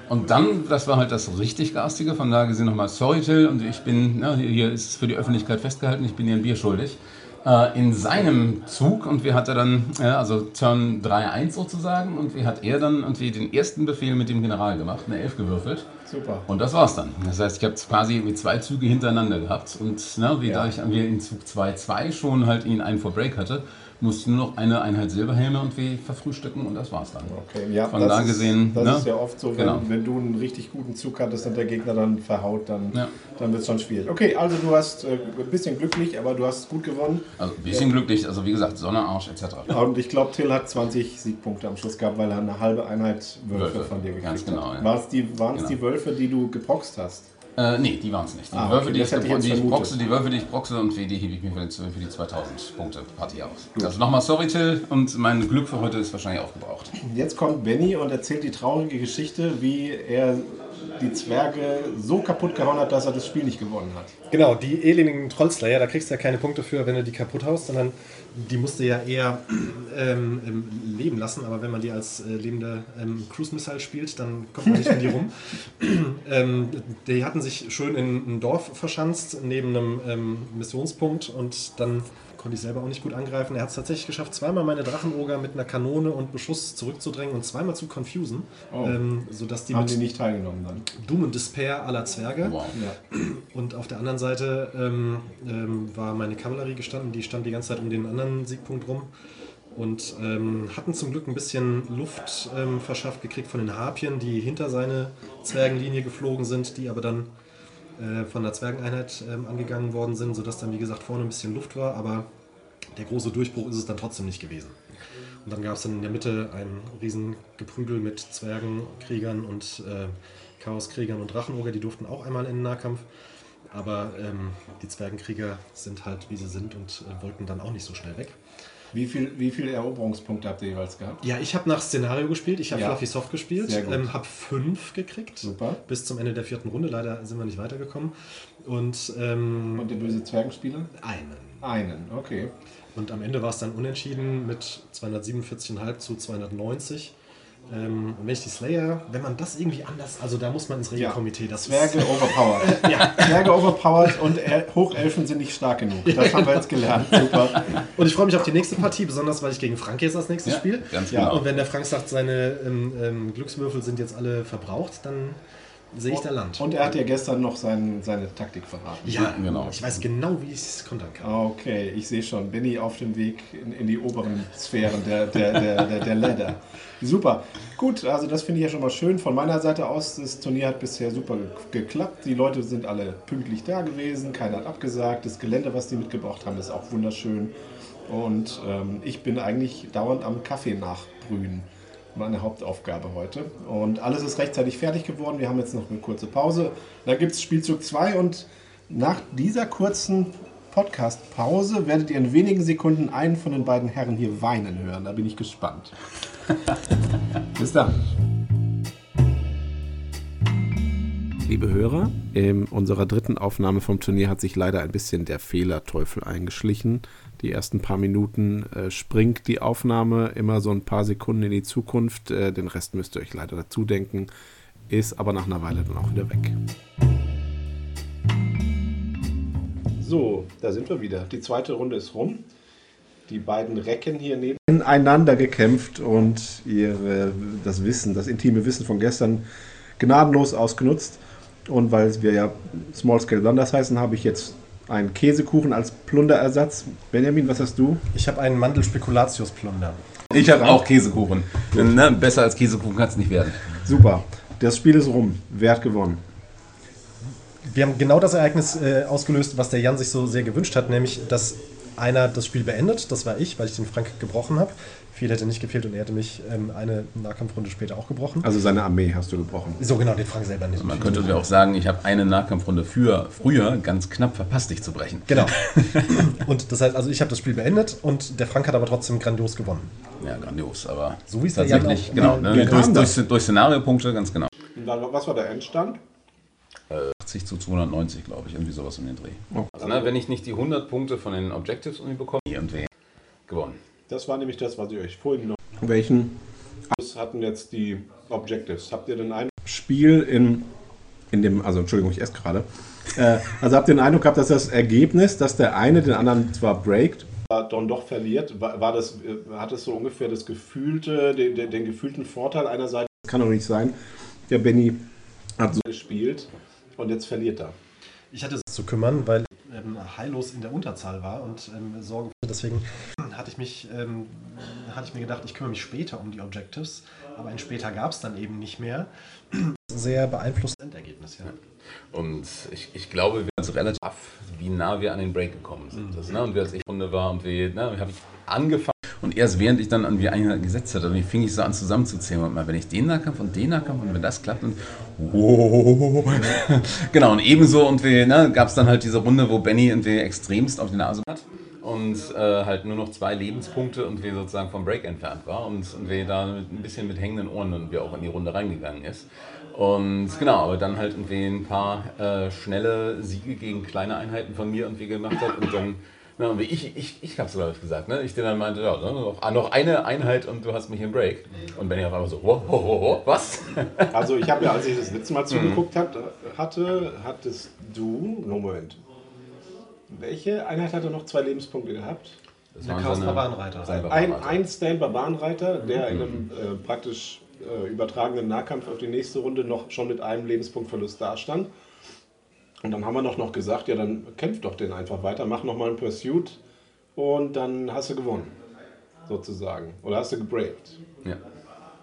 Und dann, das war halt das richtig garstige, von da gesehen nochmal sorry Till und ich bin, ne, hier- hier ist es für die Öffentlichkeit festgehalten, ich bin dir ein Bier schuldig. Äh, in seinem Zug und wie hat er dann, äh, also Turn 3-1 sozusagen und wie hat er dann irgendwie den ersten Befehl mit dem General gemacht, eine Elf gewürfelt. Super. Und das war's dann. Das heißt, ich habe quasi mit zwei Züge hintereinander gehabt. Und ne, wie Ja. da ich wir in Zug 2-2 schon halt ihn einen vor Break hatte, musste ich nur noch eine Einheit Silberhelme und wie verfrühstücken und das war's dann. Okay, ja, Von da ist, gesehen, Das ne? ist ja oft so, wenn, Genau. wenn du einen richtig guten Zug hattest und der Gegner dann verhaut, dann, Ja. dann wird es schon schwierig. Okay, also du hast äh, ein bisschen glücklich, aber du hast gut gewonnen. Also ein bisschen glücklich, also wie gesagt, Sonne, Arsch etc. Und ich glaube, Till hat 20 Siegpunkte am Schluss gehabt, weil er eine halbe Einheit Wölfe, Wölfe, von dir gekriegt ganz genau, hat. ja. Die, Waren es Genau. die Wölfe, die du geproxt hast? Äh, nee, die waren es nicht. Die, Ah, Würfe, okay, die, ich, ich die ich die Würfe, die ich proxe und wie die hebe ich mir für die, für die 2000 Punkte Partie aus. Also nochmal sorry Till und mein Glück für heute ist wahrscheinlich aufgebraucht. Jetzt kommt Benny und erzählt die traurige Geschichte, wie er die Zwerge so kaputt gehauen hat, dass er das Spiel nicht gewonnen hat. Genau, die elendigen Trollslayer, da kriegst du ja keine Punkte für, wenn du die kaputt haust, sondern die musst du ja eher ähm, ähm, leben lassen. Aber wenn man die als äh, lebende ähm, Cruise Missile spielt, dann kommt man nicht um die rum. ähm, die hatten sich schön in ein Dorf verschanzt, neben einem ähm, Missionspunkt und dann konnte ich selber auch nicht gut angreifen. Er hat es tatsächlich geschafft, zweimal meine Drachenoger mit einer Kanone und Beschuss zurückzudrängen und zweimal zu confusen, Oh. ähm, sodass die Haben die nicht teilgenommen dann? Doom and Despair aller Zwerge Wow. Ja. und auf der anderen Seite ähm, ähm, war meine Kavallerie gestanden, die stand die ganze Zeit um den anderen Siegpunkt rum und ähm, hatten zum Glück ein bisschen Luft ähm, verschafft gekriegt von den Harpien, die hinter seine Zwergenlinie geflogen sind, die aber dann äh, von der Zwergeneinheit ähm, angegangen worden sind, sodass dann wie gesagt vorne ein bisschen Luft war, aber der große Durchbruch ist es dann trotzdem nicht gewesen. Und dann gab es dann in der Mitte ein riesen Geprügel mit Zwergen, Kriegern und äh, Chaoskriegern und Drachenoger, die durften auch einmal in den Nahkampf. Aber ähm, die Zwergenkrieger sind halt, wie sie sind und äh, wollten dann auch nicht so schnell weg. Wie viel, wie viele Eroberungspunkte habt ihr jeweils gehabt? Ja, ich habe nach Szenario gespielt, ich habe Ja. Fluffy Soft gespielt, ähm, habe fünf gekriegt. Super. Bis zum Ende der vierten Runde. Leider sind wir nicht weitergekommen. Und, ähm, Und der böse Zwergenspieler? einen. Einen, okay. Und am Ende war es dann unentschieden mit 247,5 zu 290. Ähm, und wenn ich die Slayer, wenn man das irgendwie anders, also da muss man ins Regelkomitee. Das Zwerge overpowered. ja. Zwerge overpowered und El Hochelfen sind nicht stark genug. Das haben wir jetzt gelernt. Super. und ich freue mich auf die nächste Partie, besonders weil ich gegen Frank jetzt als nächstes Ja, spiele. ganz Ja, genau. Und wenn der Frank sagt, seine ähm, ähm, Glückswürfel sind jetzt alle verbraucht, dann sehe ich da Land. Und er hat ja gestern noch sein, seine Taktik verraten. ja, genau. Ich weiß genau, wie ich es kontern kann. Okay, ich sehe schon. Benny auf dem Weg in, in die oberen Sphären der, der, der, der, der Ladder. Super. Gut, also das finde ich ja schon mal schön. Von meiner Seite aus, das Turnier hat bisher super ge- geklappt. Die Leute sind alle pünktlich da gewesen. Keiner hat abgesagt. Das Gelände, was die mitgebracht haben, ist auch wunderschön. Und ähm, ich bin eigentlich dauernd am Kaffee nachbrühen. Meine Hauptaufgabe heute. Und alles ist rechtzeitig fertig geworden. Wir haben jetzt noch eine kurze Pause. Da gibt es Spielzug 2 und nach dieser kurzen Podcast-Pause werdet ihr in wenigen Sekunden einen von den beiden Herren hier weinen hören. Da bin ich gespannt. Bis dann. Liebe Hörer, in unserer dritten Aufnahme vom Turnier hat sich leider ein bisschen der Fehlerteufel eingeschlichen. Die ersten paar Minuten äh, springt die Aufnahme immer so ein paar Sekunden in die Zukunft. Äh, den Rest müsst ihr euch leider dazu denken. Ist aber nach einer Weile dann auch wieder weg. So, da sind wir wieder. Die zweite Runde ist rum. Die beiden Recken hier nebeneinander gekämpft und ihre, das Wissen, das intime Wissen von gestern gnadenlos ausgenutzt. Und weil wir ja Small Scale Blunders heißen, habe ich jetzt einen Käsekuchen als Plunderersatz. Benjamin, was hast du? Ich habe einen Mandel-Spekulatius-Plunder. Ich habe auch Käsekuchen. Ne, besser als Käsekuchen kann es nicht werden. Super. Das Spiel ist rum. Wer hat gewonnen? Wir haben genau das Ereignis äh, ausgelöst, was der Jan sich so sehr gewünscht hat, nämlich, dass einer das Spiel beendet. Das war ich, weil ich den Frank gebrochen habe. Viel hätte nicht gefehlt und er hätte mich ähm, eine Nahkampfrunde später auch gebrochen. Also seine Armee hast du gebrochen. So genau, den Frank selber nicht. Man könnte ja auch sagen, ich habe eine Nahkampfrunde für früher ganz knapp verpasst, dich zu brechen. Genau. und das heißt, also ich habe das Spiel beendet und der Frank hat aber trotzdem grandios gewonnen. Ja, grandios, aber So wie es tatsächlich, auch- genau, ne, durch, durch, durch Szenariopunkte, ganz genau. Was war der Endstand? 80 zu 290, glaube ich, irgendwie sowas um den Dreh. Also, ne, wenn ich nicht die 100 Punkte von den Objectives irgendwie bekomme, irgendwie gewonnen. Das war nämlich das, was ich euch vorhin noch. Welchen Abschluss hatten jetzt die Objectives? Habt ihr denn ein Spiel in, in dem, also Entschuldigung, ich esse gerade. Äh, also habt ihr den Eindruck gehabt, dass das Ergebnis, dass der eine den anderen zwar breakt, dann doch verliert, war, war das, äh, hat es so ungefähr das gefühlte, den, den, den gefühlten Vorteil einer Seite? Das kann doch nicht sein. Der Benny hat so gespielt und jetzt verliert er. Ich hatte es zu kümmern, weil ich ähm, heillos in der Unterzahl war und ähm, Sorgen. Deswegen hatte ich mich, ähm, hatte ich mir gedacht, ich kümmere mich später um die Objectives, aber ein später gab es dann eben nicht mehr. Sehr beeinflusst Endergebnis, ja. Und ich, ich glaube, wir sind relativ ab, wie nah wir an den Break gekommen sind. Das, ne? Und wie als ich Runde war und wie, ne, habe ich angefangen. Und erst während ich dann an wie einer gesetzt hatte, dann fing ich so an zusammenzuzählen. Und mal, wenn ich den Nahkampf und den Nahkampf und wenn das klappt und wow. genau, und ebenso und wie, ne, gab es dann halt diese Runde, wo Benny irgendwie extremst auf die Nase hat und äh, halt nur noch zwei Lebenspunkte und wir sozusagen vom Break entfernt war und, und wir da mit, ein bisschen mit hängenden Ohren und wir auch in die Runde reingegangen ist. Und genau, aber dann halt irgendwie ein paar äh, schnelle Siege gegen kleine Einheiten von mir irgendwie gemacht hat und dann, na, und wie ich, ich, ich hab's glaube ich gesagt, ne? Ich dir dann meinte, ja, ne, noch, ah, noch eine Einheit und du hast mich im Break. Und Benny auf einmal so, wow, wow, wow, wow, was? Also ich habe ja, als ich das letzte Mal zugeguckt hat, hatte, hattest du, no Moment, welche Einheit hat er noch zwei Lebenspunkte gehabt? Das Der waren Chaos Barbarenreiter. Ein, ein Stan Barbarenreiter, der in einem äh, praktisch äh, übertragenen Nahkampf auf die nächste Runde noch schon mit einem Lebenspunktverlust dastand. Und dann haben wir noch, noch gesagt, ja dann kämpf doch den einfach weiter, mach nochmal einen Pursuit und dann hast du gewonnen. Sozusagen. Oder hast du gebreakt. Ja.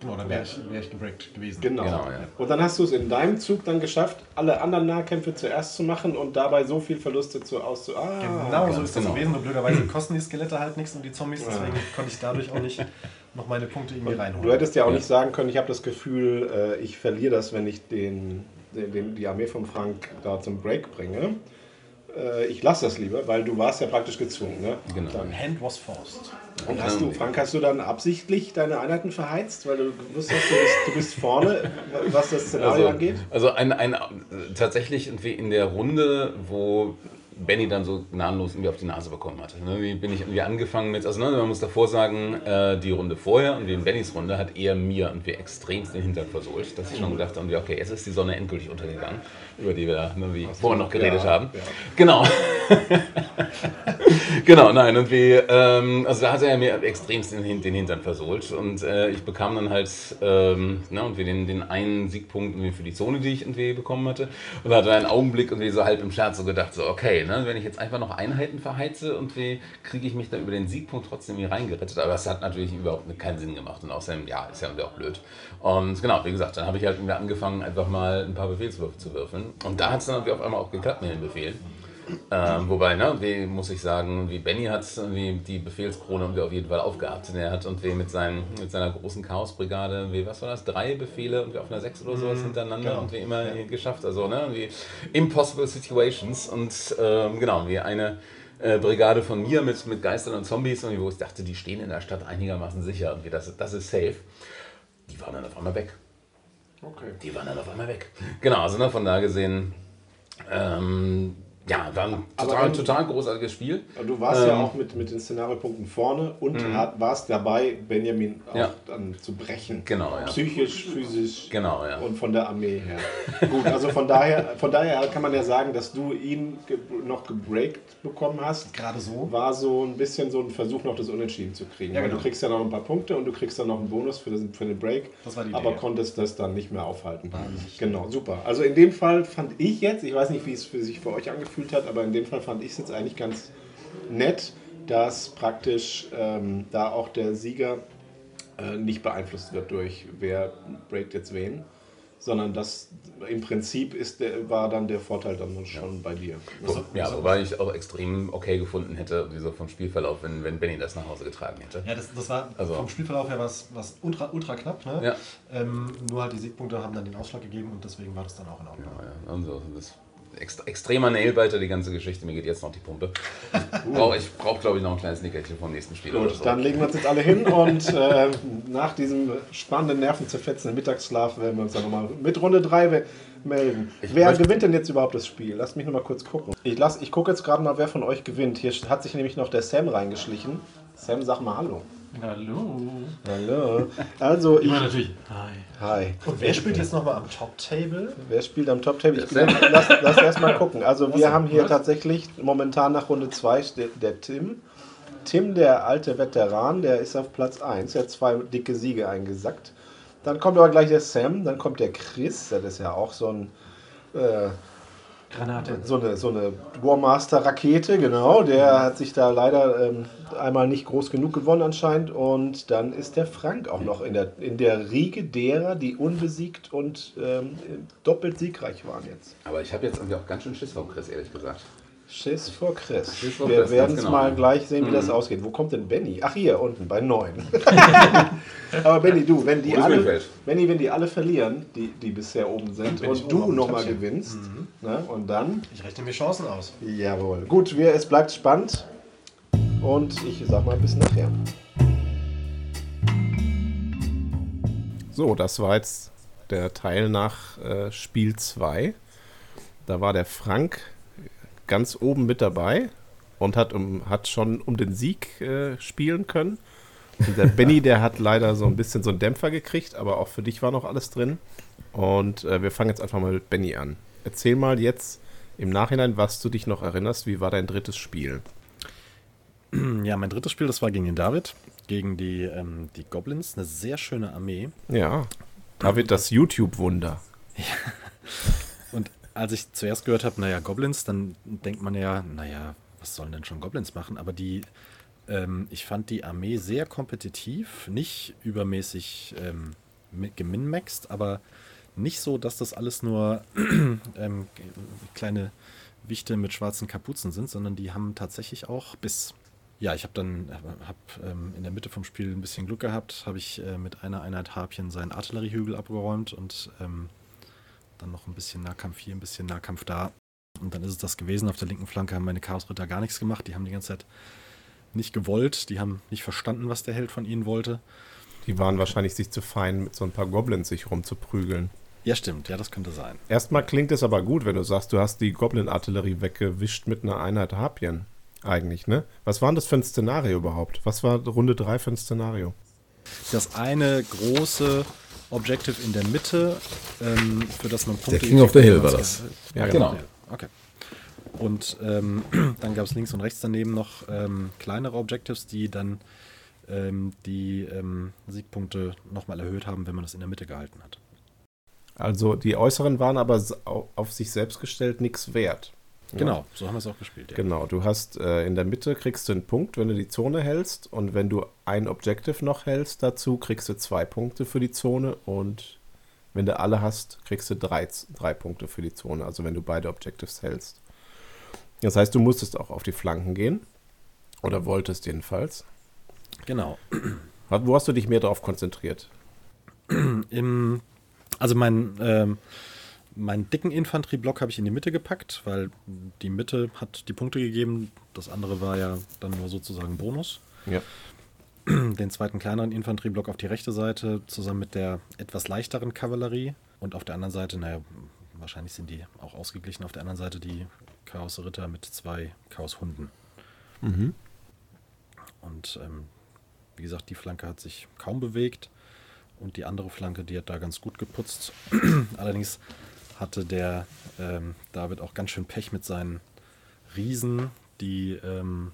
Genau, dann wäre ich, wär ich gebreakt gewesen. Genau. Genau, ja. Und dann hast du es in deinem Zug dann geschafft, alle anderen Nahkämpfe zuerst zu machen und dabei so viel Verluste zu auszu. Ah, Genau, so ist das genau. gewesen. Nur blöderweise kosten die Skelette halt nichts und die Zombies, deswegen konnte ich dadurch auch nicht noch meine Punkte irgendwie reinholen. Du hättest ja auch Ja. nicht sagen können, ich habe das Gefühl, äh, ich verliere das, wenn ich den, den, die Armee von Frank da zum Break bringe. Äh, ich lasse das lieber, weil du warst ja praktisch gezwungen. Ne? Genau. Dann. Hand was forced. Und hast du, Frank, hast du dann absichtlich deine Einheiten verheizt, weil du wusstest, du bist, du bist vorne, was das Szenario Also, angeht? also ein, ein, tatsächlich irgendwie in der Runde, wo Benny dann so gnadenlos irgendwie auf die Nase bekommen hatte. Ne? Wie bin ich irgendwie angefangen mit, also ne, man muss davor sagen, äh, die Runde vorher und wie in Bennys Runde hat er mir irgendwie extremst den Hintern versohlt, dass ich schon gedacht habe, okay, jetzt ist die Sonne endgültig untergegangen, über die wir ne, wie vorher noch geredet ja, haben. ja. Genau. genau, nein, und wie, ähm, also da hat er mir extremst den, den Hintern versohlt und äh, ich bekam dann halt, ähm, ne, und wir den, den einen Siegpunkt für die Zone, die ich irgendwie bekommen hatte und da hatte einen Augenblick irgendwie so halb im Scherz so gedacht, so okay, ne, wenn ich jetzt einfach noch Einheiten verheize und wie kriege ich mich da über den Siegpunkt trotzdem hier reingerettet, aber das hat natürlich überhaupt keinen Sinn gemacht und außerdem, ja, ist ja irgendwie auch blöd. Und genau, wie gesagt, dann habe ich halt irgendwie angefangen, einfach mal ein paar Befehlswürfe zu würfeln und da hat es dann irgendwie auf einmal auch geklappt mit den Befehlen. Ähm, wobei, ne, wie muss ich sagen, wie Benny hat wie die Befehlskrone auf jeden Fall aufgehabt. Er hat und wie mit, seinen, mit seiner großen Chaosbrigade, wie was war das, drei Befehle und auf einer sechs oder sowas Mhm, hintereinander genau. und wie immer geschafft. Also, ne, wie Impossible Situations und ähm, genau, wie eine äh, Brigade von mir mit, mit Geistern und Zombies, und wo ich dachte, die stehen in der Stadt einigermaßen sicher und wie das, das ist safe. Die waren dann auf einmal weg. Okay. Die waren dann auf einmal weg. Genau, also ne, von da gesehen, ähm, ja, war ein Aber total, wenn- total großartiges Spiel. Du warst ja Ähm. auch mit, mit den Szenariopunkten vorne und hat, warst dabei, Benjamin auch Ja. dann zu brechen. Genau, ja. Psychisch, physisch Genau, ja. und von der Armee her. Gut, also von daher, von daher kann man ja sagen, dass du ihn ge noch gebreakt bekommen hast. Gerade so. War so ein bisschen so ein Versuch, noch das Unentschieden zu kriegen. Ja, Weil genau. du kriegst ja noch ein paar Punkte und du kriegst dann noch einen Bonus für, das, für den Break. Das war die aber Idee. konntest das dann nicht mehr aufhalten. Genau, super. Also in dem Fall fand ich jetzt, ich weiß nicht, wie es für sich für euch angefühlt hat, aber in dem Fall fand ich es jetzt eigentlich ganz nett, dass praktisch ähm, da auch der Sieger äh, nicht beeinflusst wird durch wer breakt jetzt wen, sondern das im Prinzip ist der, war dann der Vorteil dann schon bei dir. Ja, wobei ich auch extrem okay gefunden hätte, wie so vom Spielverlauf, wenn, wenn Benny das nach Hause getragen hätte. Ja, das, das war Also- vom Spielverlauf her was, was ultra, ultra knapp. Ne? Ja. Ähm, nur halt die Siegpunkte haben dann den Ausschlag gegeben und deswegen war das dann auch in Ordnung. Ja, also, das ext extremer Nailbiter, die ganze Geschichte. Mir geht jetzt noch die Pumpe. Brauch, ich brauche, glaube ich, noch ein kleines Nickerchen vom nächsten Spiel. Gut, so. dann legen wir uns jetzt alle hin und äh, nach diesem spannenden, nervenzerfetzenden Mittagsschlaf werden wir uns dann nochmal mit Runde 3 melden. wer möchte- gewinnt denn jetzt überhaupt das Spiel? Lasst mich nochmal kurz gucken. Ich, lass- ich gucke jetzt gerade mal, wer von euch gewinnt. Hier hat sich nämlich noch der Sam reingeschlichen. Sam, sag mal Hallo. Hallo. Hallo. Also, ich. Immer natürlich. Hi. Hi. Und wer spielt jetzt nochmal am Top-Table? Wer spielt am Top-Table? Ich Der bin, lass, lass erst mal gucken. Also wir Was? haben hier Was? tatsächlich momentan nach Runde 2 steht der Tim. Tim, der alte Veteran, der ist auf Platz 1. Er hat zwei dicke Siege eingesackt. Dann kommt aber gleich der Sam, dann kommt der Chris, das ist ja auch so ein äh, Granate. so eine, so eine Warmaster-Rakete, genau. Der hat sich da leider ähm, einmal nicht groß genug gewonnen anscheinend. Und dann ist der Frank auch noch in der, in der Riege derer, die unbesiegt und ähm, doppelt siegreich waren jetzt. Aber ich habe jetzt irgendwie auch ganz schön Schiss vor Chris, ehrlich gesagt. Schiss vor Chris. Schiss vor Wir werden es genau. mal gleich sehen, wie das ausgeht. Wo kommt denn Benny? Ach, hier unten bei 9. Aber Benny, du, wenn die alle. Benny, wenn die alle verlieren, die, die bisher oben sind, und du nochmal gewinnst, ne, und dann Ich rechne mir Chancen aus. Jawohl. Gut, wir, es bleibt spannend. Und ich sag mal bis nachher. So, das war jetzt der Teil nach äh, Spiel 2. Da war der Frank ganz oben mit dabei und hat, um, hat schon um den Sieg äh, spielen können. Und der Benny, der hat leider so ein bisschen so einen Dämpfer gekriegt, aber auch für dich war noch alles drin. Und äh, wir fangen jetzt einfach mal mit Benny an. Erzähl mal jetzt im Nachhinein, was du dich noch erinnerst. Wie war dein drittes Spiel? Ja, mein drittes Spiel, das war gegen den David, gegen die, ähm, die Goblins. Eine sehr schöne Armee. Ja, David, das YouTube-Wunder. Und als ich zuerst gehört habe, naja, Goblins, dann denkt man ja, naja, was sollen denn schon Goblins machen? Aber die, ähm, ich fand die Armee sehr kompetitiv, nicht übermäßig ähm, geminmaxt, aber nicht so, dass das alles nur ähm, kleine Wichte mit schwarzen Kapuzen sind, sondern die haben tatsächlich auch Biss. Ja, ich habe dann hab, ähm, in der Mitte vom Spiel ein bisschen Glück gehabt, habe ich äh, mit einer Einheit Harpien seinen Artilleriehügel abgeräumt und ähm, dann noch ein bisschen Nahkampf hier, ein bisschen Nahkampf da. Und dann ist es das gewesen. Auf der linken Flanke haben meine Chaosritter gar nichts gemacht. Die haben die ganze Zeit nicht gewollt. Die haben nicht verstanden, was der Held von ihnen wollte. Die waren wahrscheinlich sich zu fein, mit so ein paar Goblins sich rumzuprügeln. Ja, stimmt. Ja, das könnte sein. Erstmal klingt es aber gut, wenn du sagst, du hast die Goblin-Artillerie weggewischt mit einer Einheit Harpien. Eigentlich, ne? Was war denn das für ein Szenario überhaupt? Was war Runde 3 für ein Szenario? Das eine große Objective in der Mitte, ähm, für das man Punkte... King of the Hill war das. Ja, Genau. Okay. Und ähm, dann gab es links und rechts daneben noch ähm, kleinere Objectives, die dann ähm, die ähm, Siegpunkte nochmal erhöht haben, wenn man das in der Mitte gehalten hat. Also die äußeren waren aber auf sich selbst gestellt nichts wert. Genau, so haben wir es auch gespielt. Ja. Genau, du hast äh, in der Mitte kriegst du einen Punkt, wenn du die Zone hältst und wenn du ein Objective noch hältst dazu, kriegst du zwei Punkte für die Zone und wenn du alle hast, kriegst du drei, drei Punkte für die Zone, also wenn du beide Objectives hältst. Das heißt, du musstest auch auf die Flanken gehen oder wolltest jedenfalls. Genau. Wo hast du dich mehr darauf konzentriert? Im, also mein ähm, Meinen dicken Infanterieblock habe ich in die Mitte gepackt, weil die Mitte hat die Punkte gegeben. Das andere war ja dann nur sozusagen Bonus. Ja. Den zweiten kleineren Infanterieblock auf die rechte Seite zusammen mit der etwas leichteren Kavallerie. Und auf der anderen Seite, naja, wahrscheinlich sind die auch ausgeglichen. Auf der anderen Seite die Chaos-Ritter mit zwei Chaos-Hunden. Mhm. Und ähm, wie gesagt, die Flanke hat sich kaum bewegt. Und die andere Flanke, die hat da ganz gut geputzt. Allerdings hatte der ähm, David auch ganz schön Pech mit seinen Riesen, die ähm,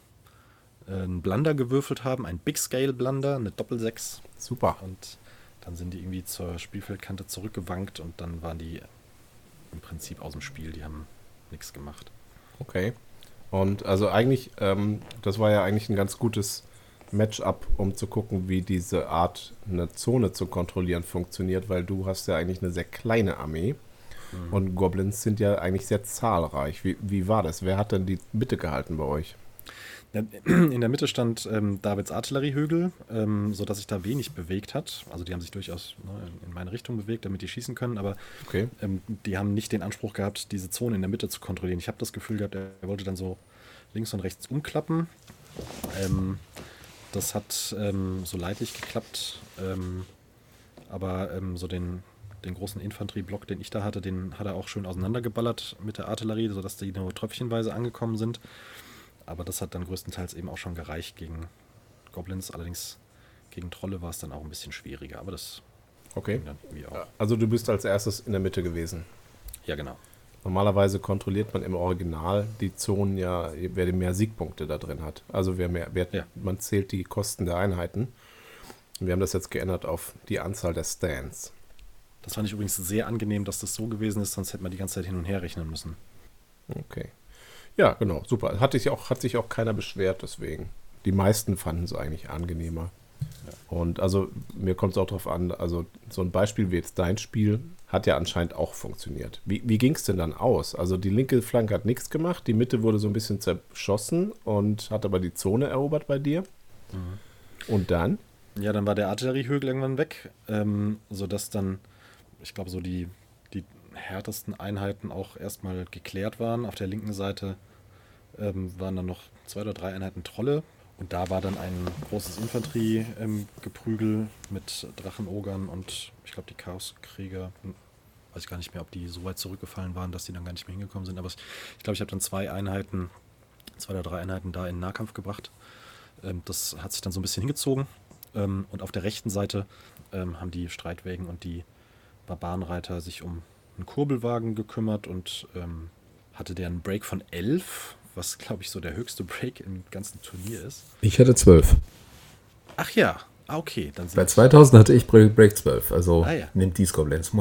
einen Blunder gewürfelt haben, ein Big Scale Blunder, eine Doppel-6. Super. Und dann sind die irgendwie zur Spielfeldkante zurückgewankt und dann waren die im Prinzip aus dem Spiel, die haben nichts gemacht. Okay. Und also eigentlich, ähm, das war ja eigentlich ein ganz gutes Matchup, um zu gucken, wie diese Art, eine Zone zu kontrollieren, funktioniert, weil du hast ja eigentlich eine sehr kleine Armee. Mhm. Und Goblins sind ja eigentlich sehr zahlreich. Wie, wie war das? Wer hat denn die Mitte gehalten bei euch? In der Mitte stand ähm, Davids Artilleriehügel, ähm, sodass sich da wenig bewegt hat. Also die haben sich durchaus ne, in meine Richtung bewegt, damit die schießen können, aber okay. ähm, die haben nicht den Anspruch gehabt, diese Zone in der Mitte zu kontrollieren. Ich habe das Gefühl gehabt, er, wollte dann so links und rechts umklappen. Ähm, das hat ähm, so leidlich geklappt, ähm, aber so den, den großen Infanterieblock, den ich da hatte, den hat er auch schön auseinandergeballert mit der Artillerie, sodass die nur tröpfchenweise angekommen sind. Aber das hat dann größtenteils eben auch schon gereicht gegen Goblins. Allerdings gegen Trolle war es dann auch ein bisschen schwieriger. Aber das okay. Also du bist als erstes in der Mitte gewesen. Ja, genau. Normalerweise kontrolliert man im Original die Zonen ja, wer mehr Siegpunkte da drin hat. Also wer mehr, wer, ja. man zählt die Kosten der Einheiten. Wir haben das jetzt geändert auf die Anzahl der Stands. Das fand ich übrigens sehr angenehm, dass das so gewesen ist, sonst hätte man die ganze Zeit hin und her rechnen müssen. Okay. Ja, genau, super. Hat sich auch, hat sich auch keiner beschwert, deswegen. Die meisten fanden es eigentlich angenehmer. Ja. Und also mir kommt es auch darauf an, also so ein Beispiel wie jetzt dein Spiel hat ja anscheinend auch funktioniert. Wie, wie ging es denn dann aus? Also die linke Flanke hat nichts gemacht, die Mitte wurde so ein bisschen zerschossen und hat aber die Zone erobert bei dir. Mhm. Und dann? Ja, dann war der Artilleriehügel irgendwann weg, ähm, sodass dann ich glaube, so die, die härtesten Einheiten auch erstmal geklärt waren. Auf der linken Seite ähm, waren dann noch zwei oder drei Einheiten Trolle. Und da war dann ein großes Infanteriegeprügel ähm, mit Drachenogern und ich glaube, die Chaoskrieger. Hm, weiß ich gar nicht mehr, ob die so weit zurückgefallen waren, dass die dann gar nicht mehr hingekommen sind. Aber ich glaube, ich habe dann zwei Einheiten, zwei oder drei Einheiten da in den Nahkampf gebracht. Ähm, das hat sich dann so ein bisschen hingezogen. Ähm, und auf der rechten Seite ähm, haben die Streitwägen und die Barbarenreiter sich um einen Kurbelwagen gekümmert und ähm, hatte der einen Break von 11, was glaube ich so der höchste Break im ganzen Turnier ist. Ich hatte 12. Ach ja, ah, okay. Dann Bei 2000 hatte ich Break, Break 12, also ah, ja. nimmt dies Goblins.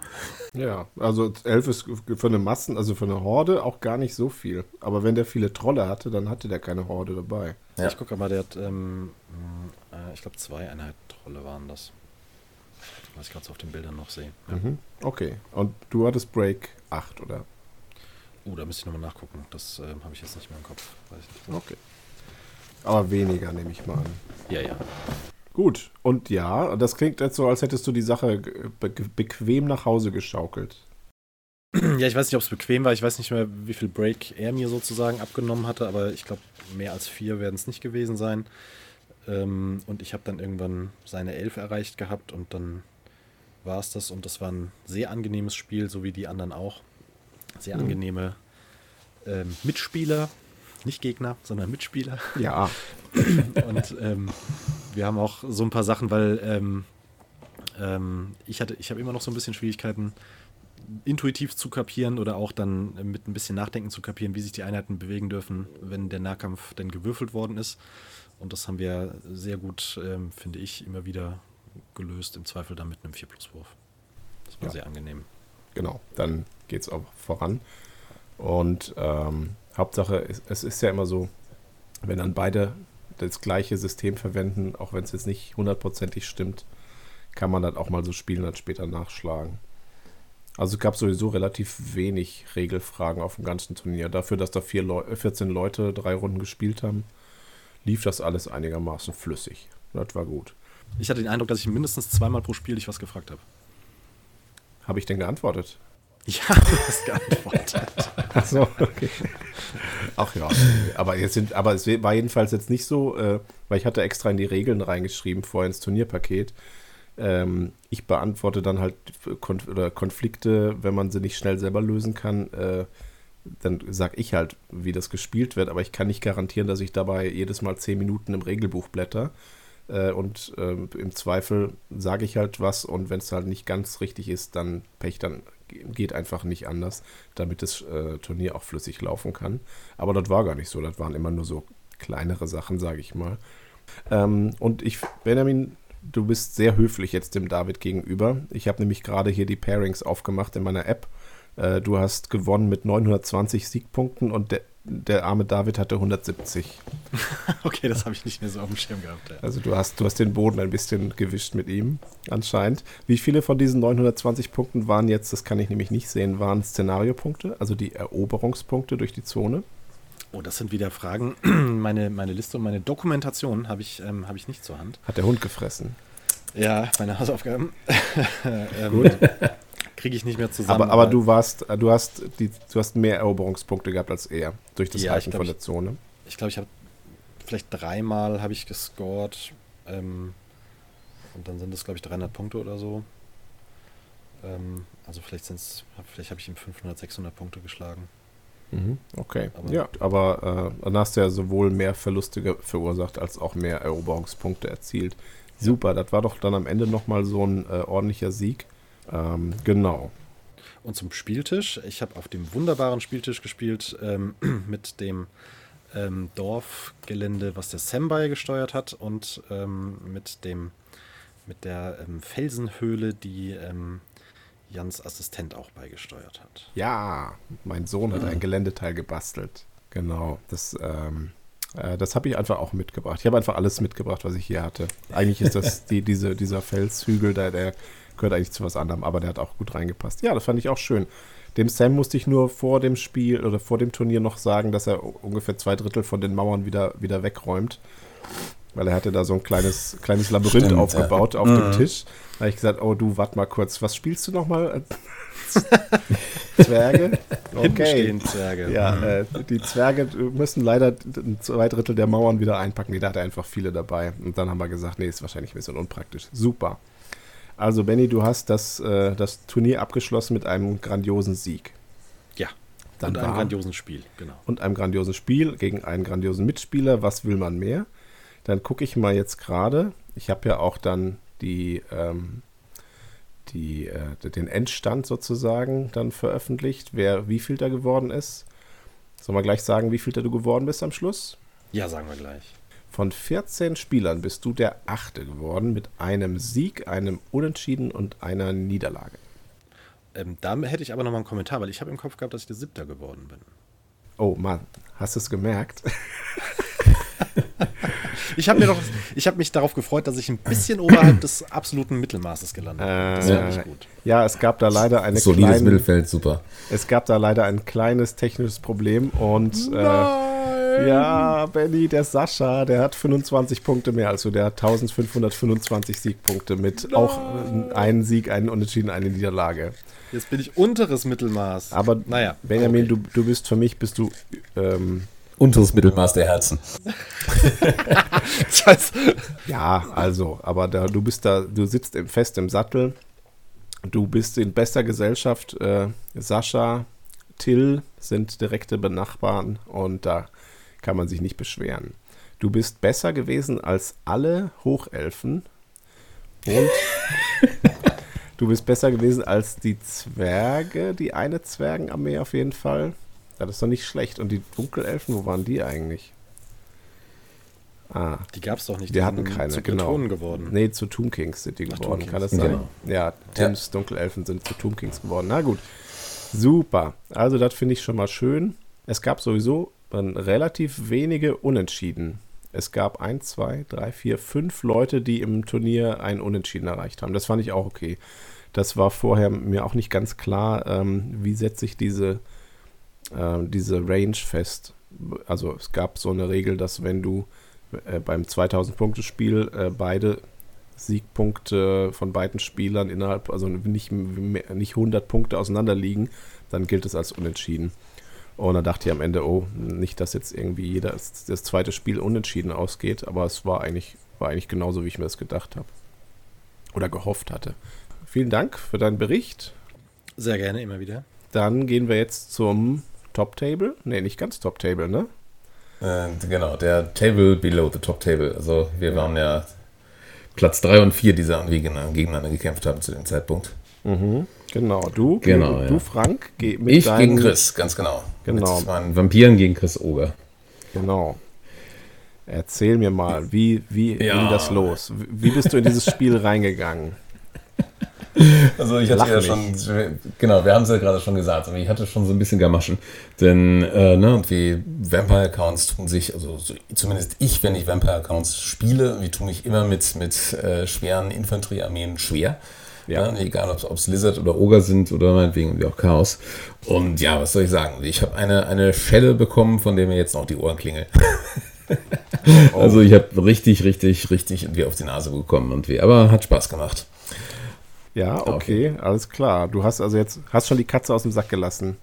ja, also 11 ist für eine Massen, also für eine Horde auch gar nicht so viel. Aber wenn der viele Trolle hatte, dann hatte der keine Horde dabei. Ja. Ich gucke mal, der hat, ähm, äh, ich glaube, zwei Einheiten Trolle waren das was ich gerade so auf den Bildern noch sehe. Ja. Mhm. Okay. Und du hattest Break 8, oder? Oh, da müsste ich nochmal nachgucken. Das äh, habe ich jetzt nicht mehr im Kopf. Weiß nicht Okay. Aber weniger, nehme ich mal an. Ja, ja. Gut. Und ja, das klingt jetzt so, als hättest du die Sache be bequem nach Hause geschaukelt. Ja, ich weiß nicht, ob es bequem war. Ich weiß nicht mehr, wie viel Break er mir sozusagen abgenommen hatte, aber ich glaube, mehr als vier werden es nicht gewesen sein. Ähm, und ich habe dann irgendwann seine Elf erreicht gehabt und dann war es das und das war ein sehr angenehmes Spiel, so wie die anderen auch. Sehr mhm. angenehme ähm, Mitspieler, nicht Gegner, sondern Mitspieler. Ja. und ähm, wir haben auch so ein paar Sachen, weil ähm, ähm, ich hatte, ich habe immer noch so ein bisschen Schwierigkeiten, intuitiv zu kapieren oder auch dann mit ein bisschen Nachdenken zu kapieren, wie sich die Einheiten bewegen dürfen, wenn der Nahkampf denn gewürfelt worden ist. Und das haben wir sehr gut, ähm, finde ich, immer wieder gelöst, im Zweifel dann mit einem 4 Plus Wurf. Das war Ja. sehr angenehm. Genau, dann geht es auch voran. Und ähm, Hauptsache, es, es ist ja immer so, wenn dann beide das gleiche System verwenden, auch wenn es jetzt nicht hundertprozentig stimmt, kann man das auch mal so spielen und später nachschlagen. Also es gab sowieso relativ wenig Regelfragen auf dem ganzen Turnier. Dafür, dass da vier Leu 14 Leute drei Runden gespielt haben, lief das alles einigermaßen flüssig. Das war gut. Ich hatte den Eindruck, dass ich mindestens zweimal pro Spiel dich was gefragt habe. Habe ich denn geantwortet? Ja, du hast geantwortet. Achso, okay. Ach ja, aber, jetzt sind, aber es war jedenfalls jetzt nicht so, äh, weil ich hatte extra in die Regeln reingeschrieben, vorher ins Turnierpaket. Ähm, ich beantworte dann halt Konf oder Konflikte, wenn man sie nicht schnell selber lösen kann, äh, dann sage ich halt, wie das gespielt wird, aber ich kann nicht garantieren, dass ich dabei jedes Mal zehn Minuten im Regelbuch blätter. Äh, und ähm, im Zweifel sage ich halt was und wenn es halt nicht ganz richtig ist, dann Pech, dann ge- geht einfach nicht anders, damit das äh, Turnier auch flüssig laufen kann. Aber das war gar nicht so, das waren immer nur so kleinere Sachen, sage ich mal. Ähm, und ich, Benjamin, du bist sehr höflich jetzt dem David gegenüber. Ich habe nämlich gerade hier die Pairings aufgemacht in meiner App. Äh, du hast gewonnen mit 920 Siegpunkten und der, der arme David hatte 170. Okay, das habe ich nicht mehr so auf dem Schirm gehabt. Ja. Also du hast, du hast den Boden ein bisschen gewischt mit ihm, anscheinend. Wie viele von diesen 920 Punkten waren jetzt, das kann ich nämlich nicht sehen, waren Szenariopunkte, also die Eroberungspunkte durch die Zone? Oh, das sind wieder Fragen. Meine, meine Liste und meine Dokumentation habe ich, ähm, habe ich nicht zur Hand. Hat der Hund gefressen. Ja, meine Hausaufgaben ähm, kriege ich nicht mehr zusammen. Aber, aber du warst, äh, du hast die, du hast mehr Eroberungspunkte gehabt als er durch das Ja, ich Halten glaub, von ich- der Zone. Ich glaube, ich habe vielleicht dreimal habe ich gescored. Ähm, und dann sind es, glaube ich, 300 Punkte oder so. Ähm, also vielleicht sind es, vielleicht habe ich ihm 500, 600 Punkte geschlagen. Mhm, okay. Aber- ja, aber äh, dann hast du ja sowohl mehr Verluste verursacht als auch mehr Eroberungspunkte erzielt. Super, das war doch dann am Ende nochmal so ein äh, ordentlicher Sieg. Ähm, genau. Und zum Spieltisch. Ich habe auf dem wunderbaren Spieltisch gespielt ähm, mit dem ähm, Dorfgelände, was der Sembai gesteuert hat und ähm, mit dem mit der ähm, Felsenhöhle, die ähm, Jans Assistent auch beigesteuert hat. Ja, mein Sohn hat ein Geländeteil gebastelt. Genau, das, ähm, äh, das habe ich einfach auch mitgebracht. Ich habe einfach alles mitgebracht, was ich hier hatte. Eigentlich ist das die, diese, dieser Felshügel, da, der gehört eigentlich zu was anderem, aber der hat auch gut reingepasst. Ja, das fand ich auch schön. Dem Sam musste ich nur vor dem Spiel oder vor dem Turnier noch sagen, dass er ungefähr zwei Drittel von den Mauern wieder, wieder wegräumt. Weil er hatte da so ein kleines, kleines Labyrinth Stimmt, aufgebaut auf Mhm. dem Tisch. Da habe ich gesagt, oh du, warte mal kurz, was spielst du nochmal? Zwerge? Hinten Okay. Zwerge. Ja, äh, die Zwerge müssen leider zwei Drittel der Mauern wieder einpacken. Nee, da hat er einfach viele dabei. Und dann haben wir gesagt, nee, ist wahrscheinlich ein bisschen unpraktisch. Super. Also, Benny, du hast das, äh, das Turnier abgeschlossen mit einem grandiosen Sieg. Ja. Dann und einem grandiosen Spiel, genau. Und einem grandiosen Spiel gegen einen grandiosen Mitspieler. Was will man mehr? Dann gucke ich mal jetzt gerade. Ich habe ja auch dann die, ähm, die, äh, den Endstand sozusagen dann veröffentlicht, wer wie viel da geworden ist. Sollen wir gleich sagen, wie viel du geworden bist am Schluss? Ja, sagen wir gleich. Von 14 Spielern bist du der Achte geworden mit einem Sieg, einem Unentschieden und einer Niederlage. Ähm, da hätte ich aber noch mal einen Kommentar, weil ich habe im Kopf gehabt, dass ich der Siebter geworden bin. Oh Mann, hast du es gemerkt? Ich habe mir doch, ich habe mich darauf gefreut, dass ich ein bisschen oberhalb des absoluten Mittelmaßes gelandet bin. Das war Äh, nicht gut. Ja, es gab da leider eine Solides kleine, Mittelfeld, super. Es gab da leider ein kleines technisches Problem und äh, ja, Benny, der Sascha, der hat 25 Punkte mehr als du. Der hat 1525 Siegpunkte mit auch äh, einen Sieg, einen Unentschieden, eine Niederlage. Jetzt bin ich unteres Mittelmaß. Aber naja, Benjamin, okay. du, du bist für mich, bist du ähm, Unteres Mittelmaß der Herzen. Das heißt, Ja, also, aber da, du bist da, du sitzt im, fest im Sattel. Du bist in bester Gesellschaft. Äh, Sascha, Till sind direkte Benachbarn und da kann man sich nicht beschweren. Du bist besser gewesen als alle Hochelfen und Du bist besser gewesen als die Zwerge, die eine Zwergenarmee auf jeden Fall. Ja, das ist doch nicht schlecht. Und die Dunkelelfen, wo waren die eigentlich? Ah. Die gab es doch nicht. Die hatten keine, zu genau. Geworden. Nee, zu Tomb Kings sind die Ach, geworden. Kann das sein? genau. Ja, Tims Dunkelelfen sind zu Tomb Kings geworden. Na gut. Super. Also, das finde ich schon mal schön. Es gab sowieso dann relativ wenige Unentschieden. Es gab ein, zwei, drei, vier, fünf Leute, die im Turnier ein Unentschieden erreicht haben. Das fand ich auch okay. Das war vorher mir auch nicht ganz klar, ähm, wie setze ich diese, äh, diese Range fest. Also es gab so eine Regel, dass wenn du äh, beim 2000-Punkte-Spiel äh, beide Siegpunkte von beiden Spielern innerhalb, also nicht, mehr- nicht 100 Punkte auseinander liegen, dann gilt es als unentschieden. Und da dachte ich am Ende, oh, nicht, dass jetzt irgendwie jeder das, das zweite Spiel unentschieden ausgeht, aber es war eigentlich, war eigentlich genauso, wie ich mir das gedacht habe. Oder gehofft hatte. Vielen Dank für deinen Bericht. Sehr gerne, immer wieder. Dann gehen wir jetzt zum Top Table. Ne, nicht ganz Top Table, ne? Äh, genau, der Table below the top table. Also wir waren ja Platz 3 und 4, die sie gegeneinander, gegeneinander gekämpft haben zu dem Zeitpunkt. Genau, du, Genau, du ja. Frank, geh mit ich deinen- gegen Chris, ganz genau. Genau. Mit meinen Vampiren gegen Chris Oger. Genau. Erzähl mir mal, wie, wie Ja. ging das los? Wie bist du in dieses Spiel reingegangen? Also ich hatte Lach ja nicht. schon, genau, wir haben es ja gerade schon gesagt, aber ich hatte schon so ein bisschen Gamaschen. Denn, äh, ne, und wie Vampire-Accounts tun sich, also so, zumindest ich, wenn ich Vampire-Accounts spiele, wie tue mich immer mit, mit äh, schweren Infanteriearmeen schwer. Ja. Ja. egal, ob es Lizard oder Ogre sind oder meinetwegen auch Chaos. Und ja, was soll ich sagen? Ich habe eine, eine Schelle bekommen, von der mir jetzt noch die Ohren klingeln. Also ich habe richtig, richtig, richtig irgendwie auf die Nase bekommen und wie, aber hat Spaß gemacht. Ja, okay, alles klar. Du hast also jetzt, hast schon die Katze aus dem Sack gelassen.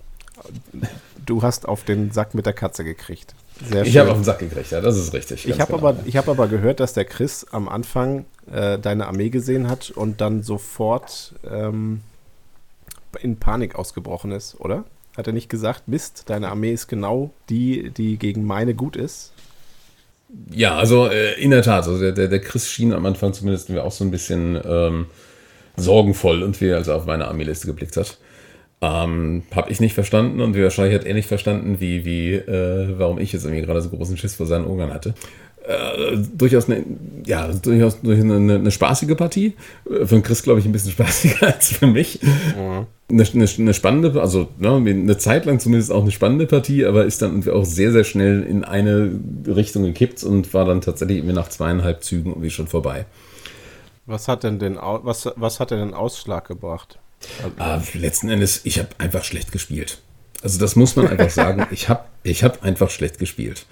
Du hast auf den Sack mit der Katze gekriegt. Sehr Ich habe auf den Sack gekriegt, ja, das ist richtig. Ich habe genau. aber, ich hab aber gehört, dass der Chris am Anfang äh, deine Armee gesehen hat und dann sofort ähm, in Panik ausgebrochen ist, oder? Hat er nicht gesagt, Mist, deine Armee ist genau die, die gegen meine gut ist? Ja, also äh, in der Tat, also der, der, der Chris schien am Anfang zumindest mir auch so ein bisschen ähm, sorgenvoll und wie er also auf meine Armeeliste geblickt hat. Ähm, habe ich nicht verstanden und wahrscheinlich hat er nicht verstanden, wie, wie, äh, warum ich jetzt irgendwie gerade so großen Schiss vor seinen Ogern hatte. Äh, durchaus eine, ja, durchaus durch eine, eine, spaßige Partie. Äh, Für den Chris, glaube ich, ein bisschen spaßiger als für mich. Eine, eine, eine spannende, also ne, eine Zeit lang zumindest auch eine spannende Partie, aber ist dann irgendwie auch sehr, sehr schnell in eine Richtung gekippt und war dann tatsächlich irgendwie nach zweieinhalb Zügen irgendwie schon vorbei. Was hat denn den, was, was hat denn den Ausschlag gebracht? Ah, letzten Endes, ich habe einfach schlecht gespielt. Also das muss man einfach sagen. Ich habe ich hab einfach schlecht gespielt.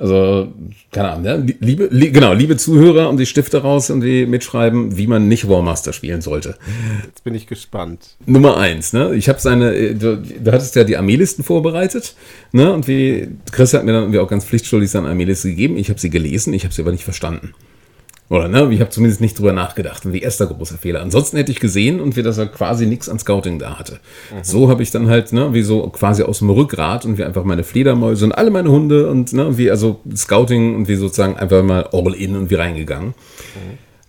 Also, keine Ahnung, ne? liebe, li genau, liebe Zuhörer und die Stifte raus und die mitschreiben, wie man nicht Warmaster spielen sollte. Jetzt bin ich gespannt. Nummer eins, ne? Ich habe seine, äh, du, du hattest ja die Armeelisten vorbereitet, ne? Und wie Chris hat mir dann irgendwie auch ganz pflichtschuldig seine Armeeliste gegeben. Ich habe sie gelesen, ich habe sie aber nicht verstanden. Oder ne? Ich habe zumindest nicht drüber nachgedacht. Und wie erster großer Fehler. Ansonsten hätte ich gesehen und wie dass er quasi nichts an Scouting da hatte. So habe ich dann halt, ne, wie so quasi aus dem Rückgrat und wie einfach meine Fledermäuse und alle meine Hunde und ne, wie also Scouting und wie sozusagen einfach mal all in und wie reingegangen.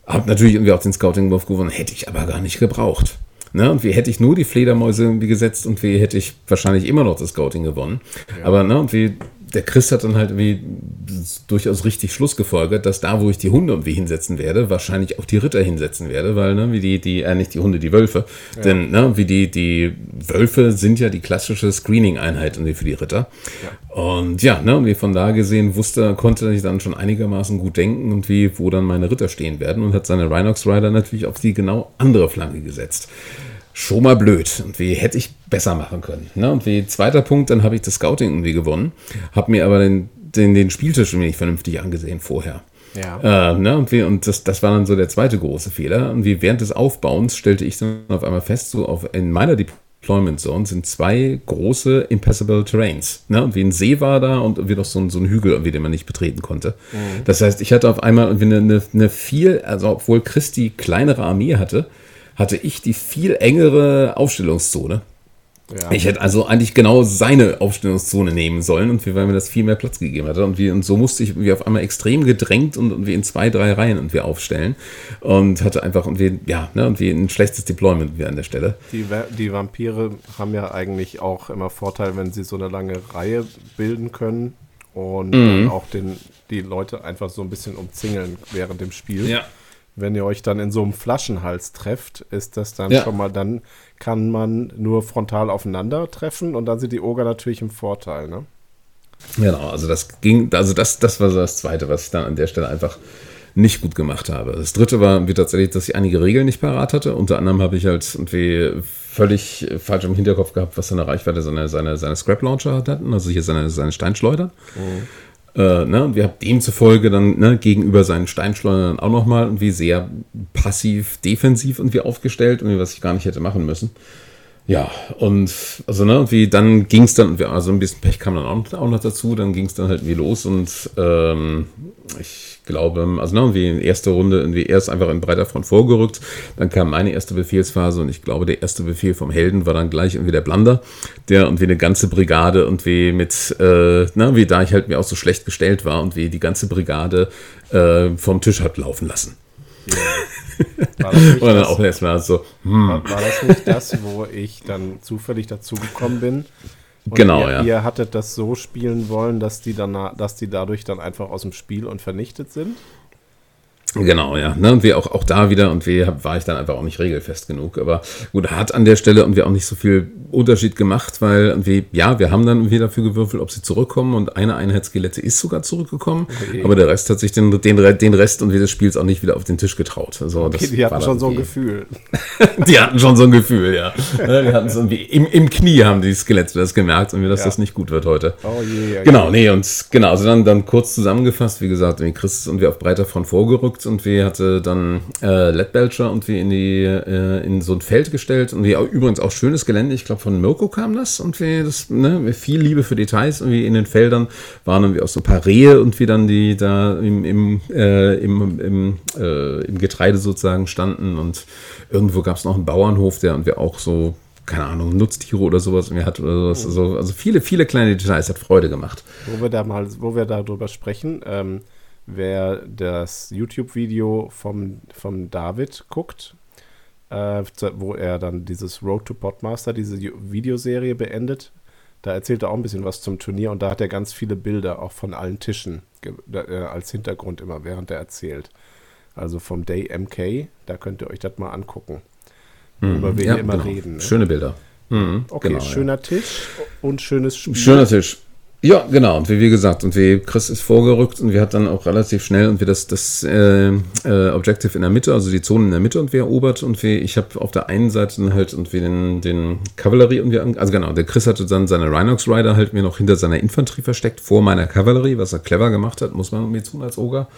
Hab natürlich irgendwie auch den Scouting-Wurf gewonnen, hätte ich aber gar nicht gebraucht. Ne, und wie hätte ich nur die Fledermäuse irgendwie gesetzt und wie hätte ich wahrscheinlich immer noch das Scouting gewonnen. Aber ne, und wie der Chris hat dann halt irgendwie durchaus richtig Schluss gefolgert, dass da, wo ich die Hunde irgendwie hinsetzen werde, wahrscheinlich auch die Ritter hinsetzen werde, weil, ne, wie die, die, äh, nicht die Hunde, die Wölfe. Denn, ne, wie die, die Wölfe sind ja die klassische Screening-Einheit irgendwie für die Ritter. Und ja, ne, und wie von da gesehen wusste, konnte ich dann schon einigermaßen gut denken und wie, wo dann meine Ritter stehen werden und hat seine Rhinox Rider natürlich auf die genau andere Flanke gesetzt schon mal blöd. Und wie hätte ich besser machen können. Ne? Und wie zweiter Punkt, dann habe ich das Scouting irgendwie gewonnen, habe mir aber den, den, den Spieltisch irgendwie nicht vernünftig angesehen vorher. Ja. Äh, ne? Und, wie, und das, das war dann so der zweite große Fehler. Und wie während des Aufbauens stellte ich dann auf einmal fest, so auf, in meiner Deployment Zone sind zwei große Impassable Terrains. Ne? Und wie ein See war da und irgendwie noch so ein, so ein Hügel, irgendwie, den man nicht betreten konnte. Das heißt, ich hatte auf einmal eine, eine, eine viel, also obwohl Christi kleinere Armee hatte, hatte ich die viel engere Aufstellungszone. Ja. Ich hätte also eigentlich genau seine Aufstellungszone nehmen sollen und wir, weil mir das viel mehr Platz gegeben hatte. Und, wir, und so musste ich irgendwie auf einmal extrem gedrängt und, und wir in zwei, drei Reihen und wir aufstellen. Und hatte einfach irgendwie, ja, ne, und wir ein schlechtes Deployment wie an der Stelle. Die, die Vampire haben ja eigentlich auch immer Vorteil, wenn sie so eine lange Reihe bilden können und mhm. auch den, die Leute einfach so ein bisschen umzingeln während dem Spiel. Ja. Wenn ihr euch dann in so einem Flaschenhals trefft, ist das dann ja. schon mal, dann kann man nur frontal aufeinander treffen und dann sind die Oger natürlich im Vorteil, ne? Genau, also das ging, also das, das war so das Zweite, was ich dann an der Stelle einfach nicht gut gemacht habe. Das Dritte war wie tatsächlich, dass ich einige Regeln nicht parat hatte. Unter anderem habe ich halt irgendwie völlig falsch im Hinterkopf gehabt, was seine Reichweite seine, seine, seine Scrap Launcher hatten, also hier seine, seine Steinschleuder. Mhm. Äh, ne, und wir haben demzufolge dann ne, gegenüber seinen Steinschleudern auch nochmal irgendwie sehr passiv, defensiv irgendwie aufgestellt, irgendwie, was ich gar nicht hätte machen müssen. Ja, und also ne, wie dann ging es dann, also ein bisschen Pech kam dann auch, noch dazu, dann ging es dann halt wie los und ähm, ich glaube, also ne, wie in erster Runde irgendwie erst einfach in breiter Front vorgerückt. Dann kam meine erste Befehlsphase und ich glaube, der erste Befehl vom Helden war dann gleich irgendwie der Blunder, der irgendwie eine ganze Brigade und wie mit, äh, na, wie da ich halt mir auch so schlecht gestellt war und wie die ganze Brigade äh, vom Tisch hat laufen lassen. Ja. War das nicht und dann das, auch erstmal so, hm. war, war das nicht das, wo ich dann zufällig dazugekommen bin? Und genau, ihr, ja. Ihr hattet das so spielen wollen, dass die, dann, dass die dadurch dann einfach aus dem Spiel und vernichtet sind? Genau, ja. Ne, und wir auch, auch da wieder, und wir war ich dann einfach auch nicht regelfest genug. Aber gut, hat an der Stelle und wir auch nicht so viel Unterschied gemacht, weil irgendwie, ja, wir haben dann irgendwie dafür gewürfelt, ob sie zurückkommen und eine Einheit Skelette ist sogar zurückgekommen, okay. aber der Rest hat sich den, den, den Rest und wir des Spiels auch nicht wieder auf den Tisch getraut. Also, okay, die hatten schon so ein Gefühl. die hatten schon so ein Gefühl, ja. Ne, wir hatten es irgendwie im, im Knie haben die Skelette das gemerkt und wir, dass ja. das nicht gut wird heute. Oh je, ja, Genau, nee, und genau, also dann, dann kurz zusammengefasst, wie gesagt, Chris und wir auf breiter Front vorgerückt geguckt und wir hatte dann äh, Led Belcher und wir in die äh, in so ein Feld gestellt und wir übrigens auch schönes Gelände. Ich glaube von Mirko kam das und wir das ne, viel Liebe für Details und wie in den Feldern waren irgendwie auch so ein paar Rehe und wie dann die da im im, äh, im, im, äh, im Getreide sozusagen standen und irgendwo gab es noch einen Bauernhof, der und wir auch so keine Ahnung, Nutztiere oder sowas irgendwie hat oder sowas. Also, also viele, viele kleine Details hat Freude gemacht. Wo wir da mal, wo wir darüber sprechen, ähm, wer das YouTube-Video vom, vom David guckt, äh, wo er dann dieses Road to Podmaster, diese Videoserie beendet, da erzählt er auch ein bisschen was zum Turnier und da hat er ganz viele Bilder auch von allen Tischen äh, als Hintergrund immer, während er erzählt. Also vom Day MK, da könnt ihr euch das mal angucken. Mhm. Über wen ja, wir immer genau. reden. Ne? Schöne Bilder. Mhm, okay, genau, schöner ja. Tisch und schönes Spiel. Schöner Tisch. Ja, genau. Und wie, wie gesagt, und wie Chris ist vorgerückt und wir hat dann auch relativ schnell und wir das, das äh, äh, Objective in der Mitte, also die Zone in der Mitte und wir erobert und wir, ich habe auf der einen Seite dann halt und wir den, den Kavallerie und wir, also genau, der Chris hatte dann seine Rhinox Rider halt mir noch hinter seiner Infanterie versteckt, vor meiner Kavallerie, was er clever gemacht hat, muss man mir tun als Oger.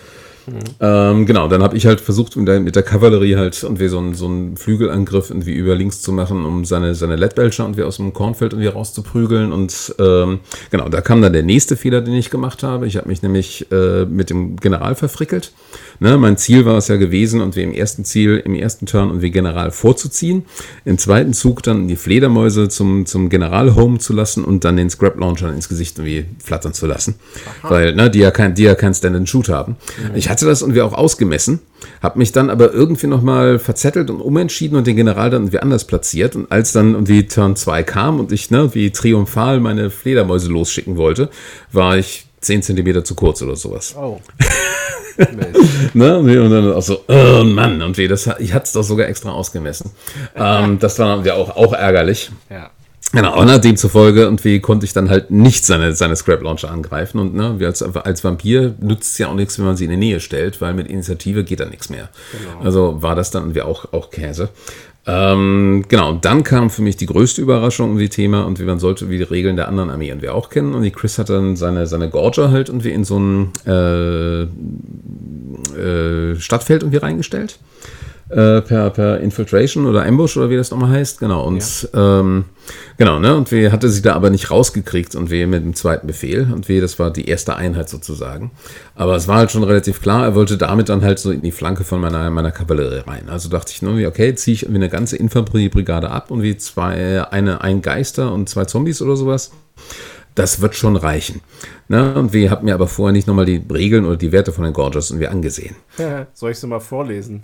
Mhm. Ähm, genau, dann habe ich halt versucht, mit der, mit der Kavallerie halt irgendwie so, ein, so einen Flügelangriff irgendwie über links zu machen, um seine, seine Leadbelcher irgendwie aus dem Kornfeld irgendwie rauszuprügeln. Und ähm, genau, da kam dann der nächste Fehler, den ich gemacht habe. Ich habe mich nämlich äh, mit dem General verfrickelt. Ne, mein Ziel war es ja gewesen, und wie im ersten Ziel, im ersten Turn und wie General vorzuziehen. Im zweiten Zug dann die Fledermäuse zum, zum General home zu lassen und dann den Scrap Launcher ins Gesicht irgendwie flattern zu lassen. Aha. Weil, ne, die ja kein, die ja kein Stand-and-Shoot haben. Mhm. Ich hatte das irgendwie auch ausgemessen, habe mich dann aber irgendwie nochmal verzettelt und umentschieden und den General dann irgendwie anders platziert. Und als dann irgendwie Turn 2 kam und ich ne, wie triumphal meine Fledermäuse losschicken wollte, war ich 10 Zentimeter zu kurz oder sowas. Oh. ne? Und dann auch so, oh Mann, und wie, das, ich hatte es doch sogar extra ausgemessen. ähm, das war ja auch, auch ärgerlich. Ja. Genau, und ne, demzufolge und wie konnte ich dann halt nicht seine, seine Scrap Launcher angreifen. Und ne, wie als, als Vampir nützt es ja auch nichts, wenn man sie in die Nähe stellt, weil mit Initiative geht da nichts mehr. Genau. Also war das dann wie auch, auch Käse. Ähm, genau, dann kam für mich die größte Überraschung um die Thema und wie man sollte, wie die Regeln der anderen Armeen wir auch kennen. Und die Chris hat dann seine, seine Gorger halt irgendwie in so ein äh, äh, Stadtfeld irgendwie reingestellt. Äh, per, per Infiltration oder Ambush oder wie das nochmal heißt, genau. Und ähm, genau, ne? Und wir hatte sie da aber nicht rausgekriegt und wir mit dem zweiten Befehl und wir, das war die erste Einheit sozusagen. Aber es war halt schon relativ klar, er wollte damit dann halt so in die Flanke von meiner, meiner Kavallerie rein. Also dachte ich, ne, okay, ziehe ich irgendwie eine ganze Infanteriebrigade ab und wie zwei, eine, ein Geister und zwei Zombies oder sowas. Das wird schon reichen. Ne? Und wir haben mir aber vorher nicht nochmal die Regeln oder die Werte von den Gorgers und wir angesehen. Soll ich sie mal vorlesen?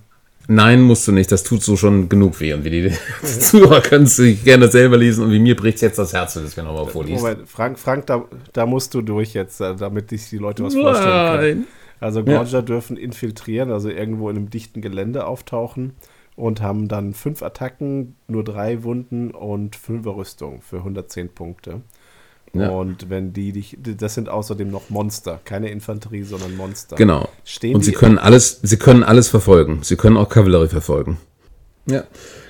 Nein, musst du nicht. Das tut so schon genug weh. Und wie die Zuhörer können es sich gerne selber lesen. Und wie mir bricht jetzt das Herz, wenn du es mir nochmal vorliest. Moment, Frank, Frank da, da musst du durch jetzt, äh, damit sich die Leute was vorstellen können. Nein. Also Gorger dürfen infiltrieren, also irgendwo in einem dichten Gelände auftauchen und haben dann fünf Attacken, nur drei Wunden und fünf Rüstung für 110 Punkte. Ja. Und wenn die dich, das sind außerdem noch Monster, keine Infanterie, sondern Monster. Genau. Stehen und sie die- können alles, sie können alles verfolgen. Sie können auch Kavallerie verfolgen. Ja.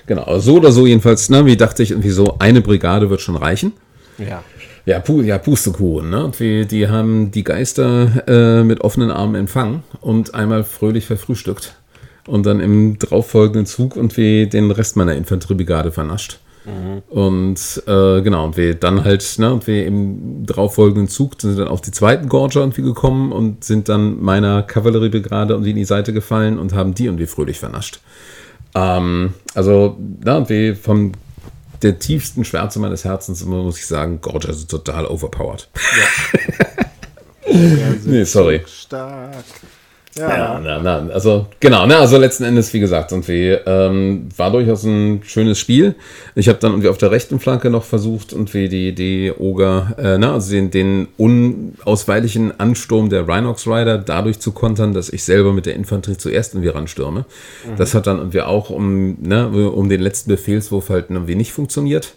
Genau. Also So oder so jedenfalls, ne, wie dachte ich irgendwie so, eine Brigade wird schon reichen. Ja. Ja, Pu ja Pustekuchen, ne? Und wir, die haben die Geister äh, mit offenen Armen empfangen und einmal fröhlich verfrühstückt. Und dann im darauffolgenden Zug und wir den Rest meiner Infanteriebrigade vernascht. Und äh, genau, und wir dann halt, ne, und wir im darauffolgenden Zug sind dann auf die zweiten Gorger irgendwie gekommen und sind dann meiner Kavalleriebrigade irgendwie in die Seite gefallen und haben die irgendwie fröhlich vernascht. Ähm, also, na, und wir vom der tiefsten Schwärze meines Herzens immer muss ich sagen, Gorger ist total overpowered. nee, sorry. Stark. Ja, na, na, also genau, ne, also letzten Endes, wie gesagt, irgendwie ähm, war durchaus ein schönes Spiel. Ich habe dann irgendwie auf der rechten Flanke noch versucht, irgendwie die, die Oger, äh, na, also den, den unausweichlichen Ansturm der Rhinox Rider dadurch zu kontern, dass ich selber mit der Infanterie zuerst irgendwie ranstürme. Das hat dann irgendwie auch um, ne, um den letzten Befehlswurf halt irgendwie nicht funktioniert.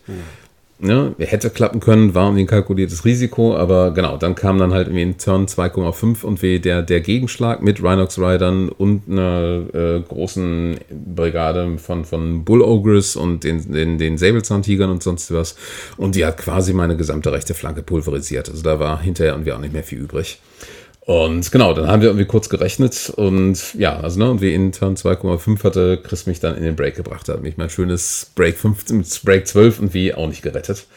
Ne, hätte klappen können, war irgendwie ein kalkuliertes Risiko, aber genau, dann kam dann halt irgendwie in Turn 2,5 und wie der, der Gegenschlag mit Rhinox Riders und einer äh, großen Brigade von, von Bull Ogres und den, den, den Säbelzahntigern und sonst was. Und die hat quasi meine gesamte rechte Flanke pulverisiert. Also da war hinterher irgendwie auch nicht mehr viel übrig. Und genau, dann haben wir irgendwie kurz gerechnet und ja, also ne, und wie in Turn 2,5 hatte Chris mich dann in den Break gebracht, hat mich mein schönes Break 15, Break 12 und wie auch nicht gerettet.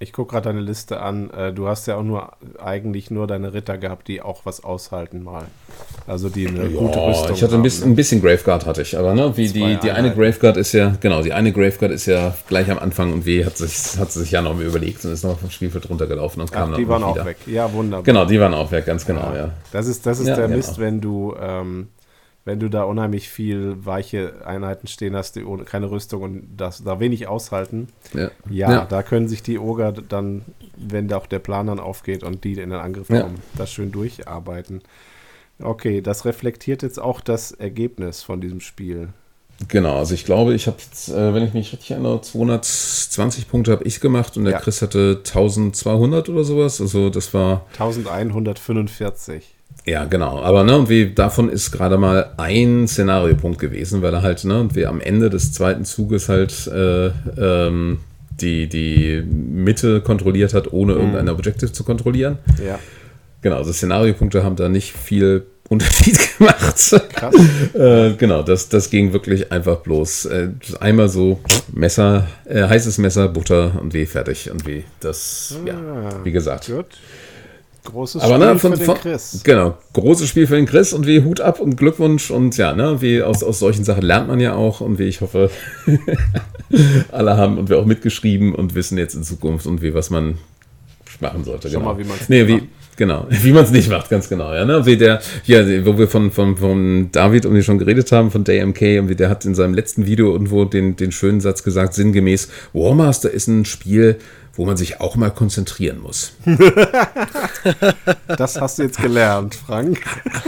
Ich gucke gerade deine Liste an. Äh, Du hast ja auch nur eigentlich nur deine Ritter gehabt, die auch was aushalten mal. Also die eine gute Rüstung ich hatte ein bisschen, ne? ein bisschen Graveguard hatte ich, aber ne, wie die, die eine. Graveguard ist ja, genau, die eine Graveguard ist ja gleich am Anfang und wie hat sich, hat sie sich ja noch mal überlegt und ist noch vom Spielfeld runtergelaufen und kam Ach, dann die waren auch wieder. weg. Ja, wunderbar. Genau, die waren auch weg, ganz genau, ja. Das ist, das ist Ja, der genau. Mist, wenn du, ähm, wenn du da unheimlich viel weiche Einheiten stehen hast, die ohne keine Rüstung und das da wenig aushalten. ja. Ja, Ja. da können sich die Oger dann, wenn da auch der Plan dann aufgeht und die in den Angriff Ja. kommen, das schön durcharbeiten. Okay, das reflektiert jetzt auch das Ergebnis von diesem Spiel. Genau, also ich glaube, ich habe jetzt, äh, wenn ich mich richtig erinnere, 220 Punkte habe ich gemacht und der Ja. Chris hatte 1200 oder sowas. Also das war, 1145. ja genau. Aber ne, und wie davon ist gerade mal ein Szenariopunkt gewesen, weil er halt, ne, und wir am Ende des zweiten Zuges halt äh, ähm, die, die Mitte kontrolliert hat, ohne irgendein Objective zu kontrollieren. Ja, Genau, also Szenariopunkte haben da nicht viel Unterschied gemacht. krass. Äh, genau, das, das ging wirklich einfach bloß äh, einmal so Messer, äh, heißes Messer, Butter und wie fertig und wie das, ja, wie gesagt. Gut. Großes Aber Spiel ne, von, für den Chris. genau, großes Spiel für den Chris und wie Hut ab und Glückwunsch und ja, ne, wie aus, aus solchen Sachen lernt man ja auch und wie ich hoffe, alle haben und wir auch mitgeschrieben und wissen jetzt in Zukunft und wie was man machen sollte. Schon genau. mal, wie nee, nicht wie, macht. Genau, wie man es nicht macht, ganz genau. Ja, ne? Wie der, hier, wo wir von, von, von David und wir schon geredet haben, von DMK, und wie der hat in seinem letzten Video irgendwo den, den schönen Satz gesagt, sinngemäß, Warmaster ist ein Spiel, wo man sich auch mal konzentrieren muss. Das hast du jetzt gelernt, Frank.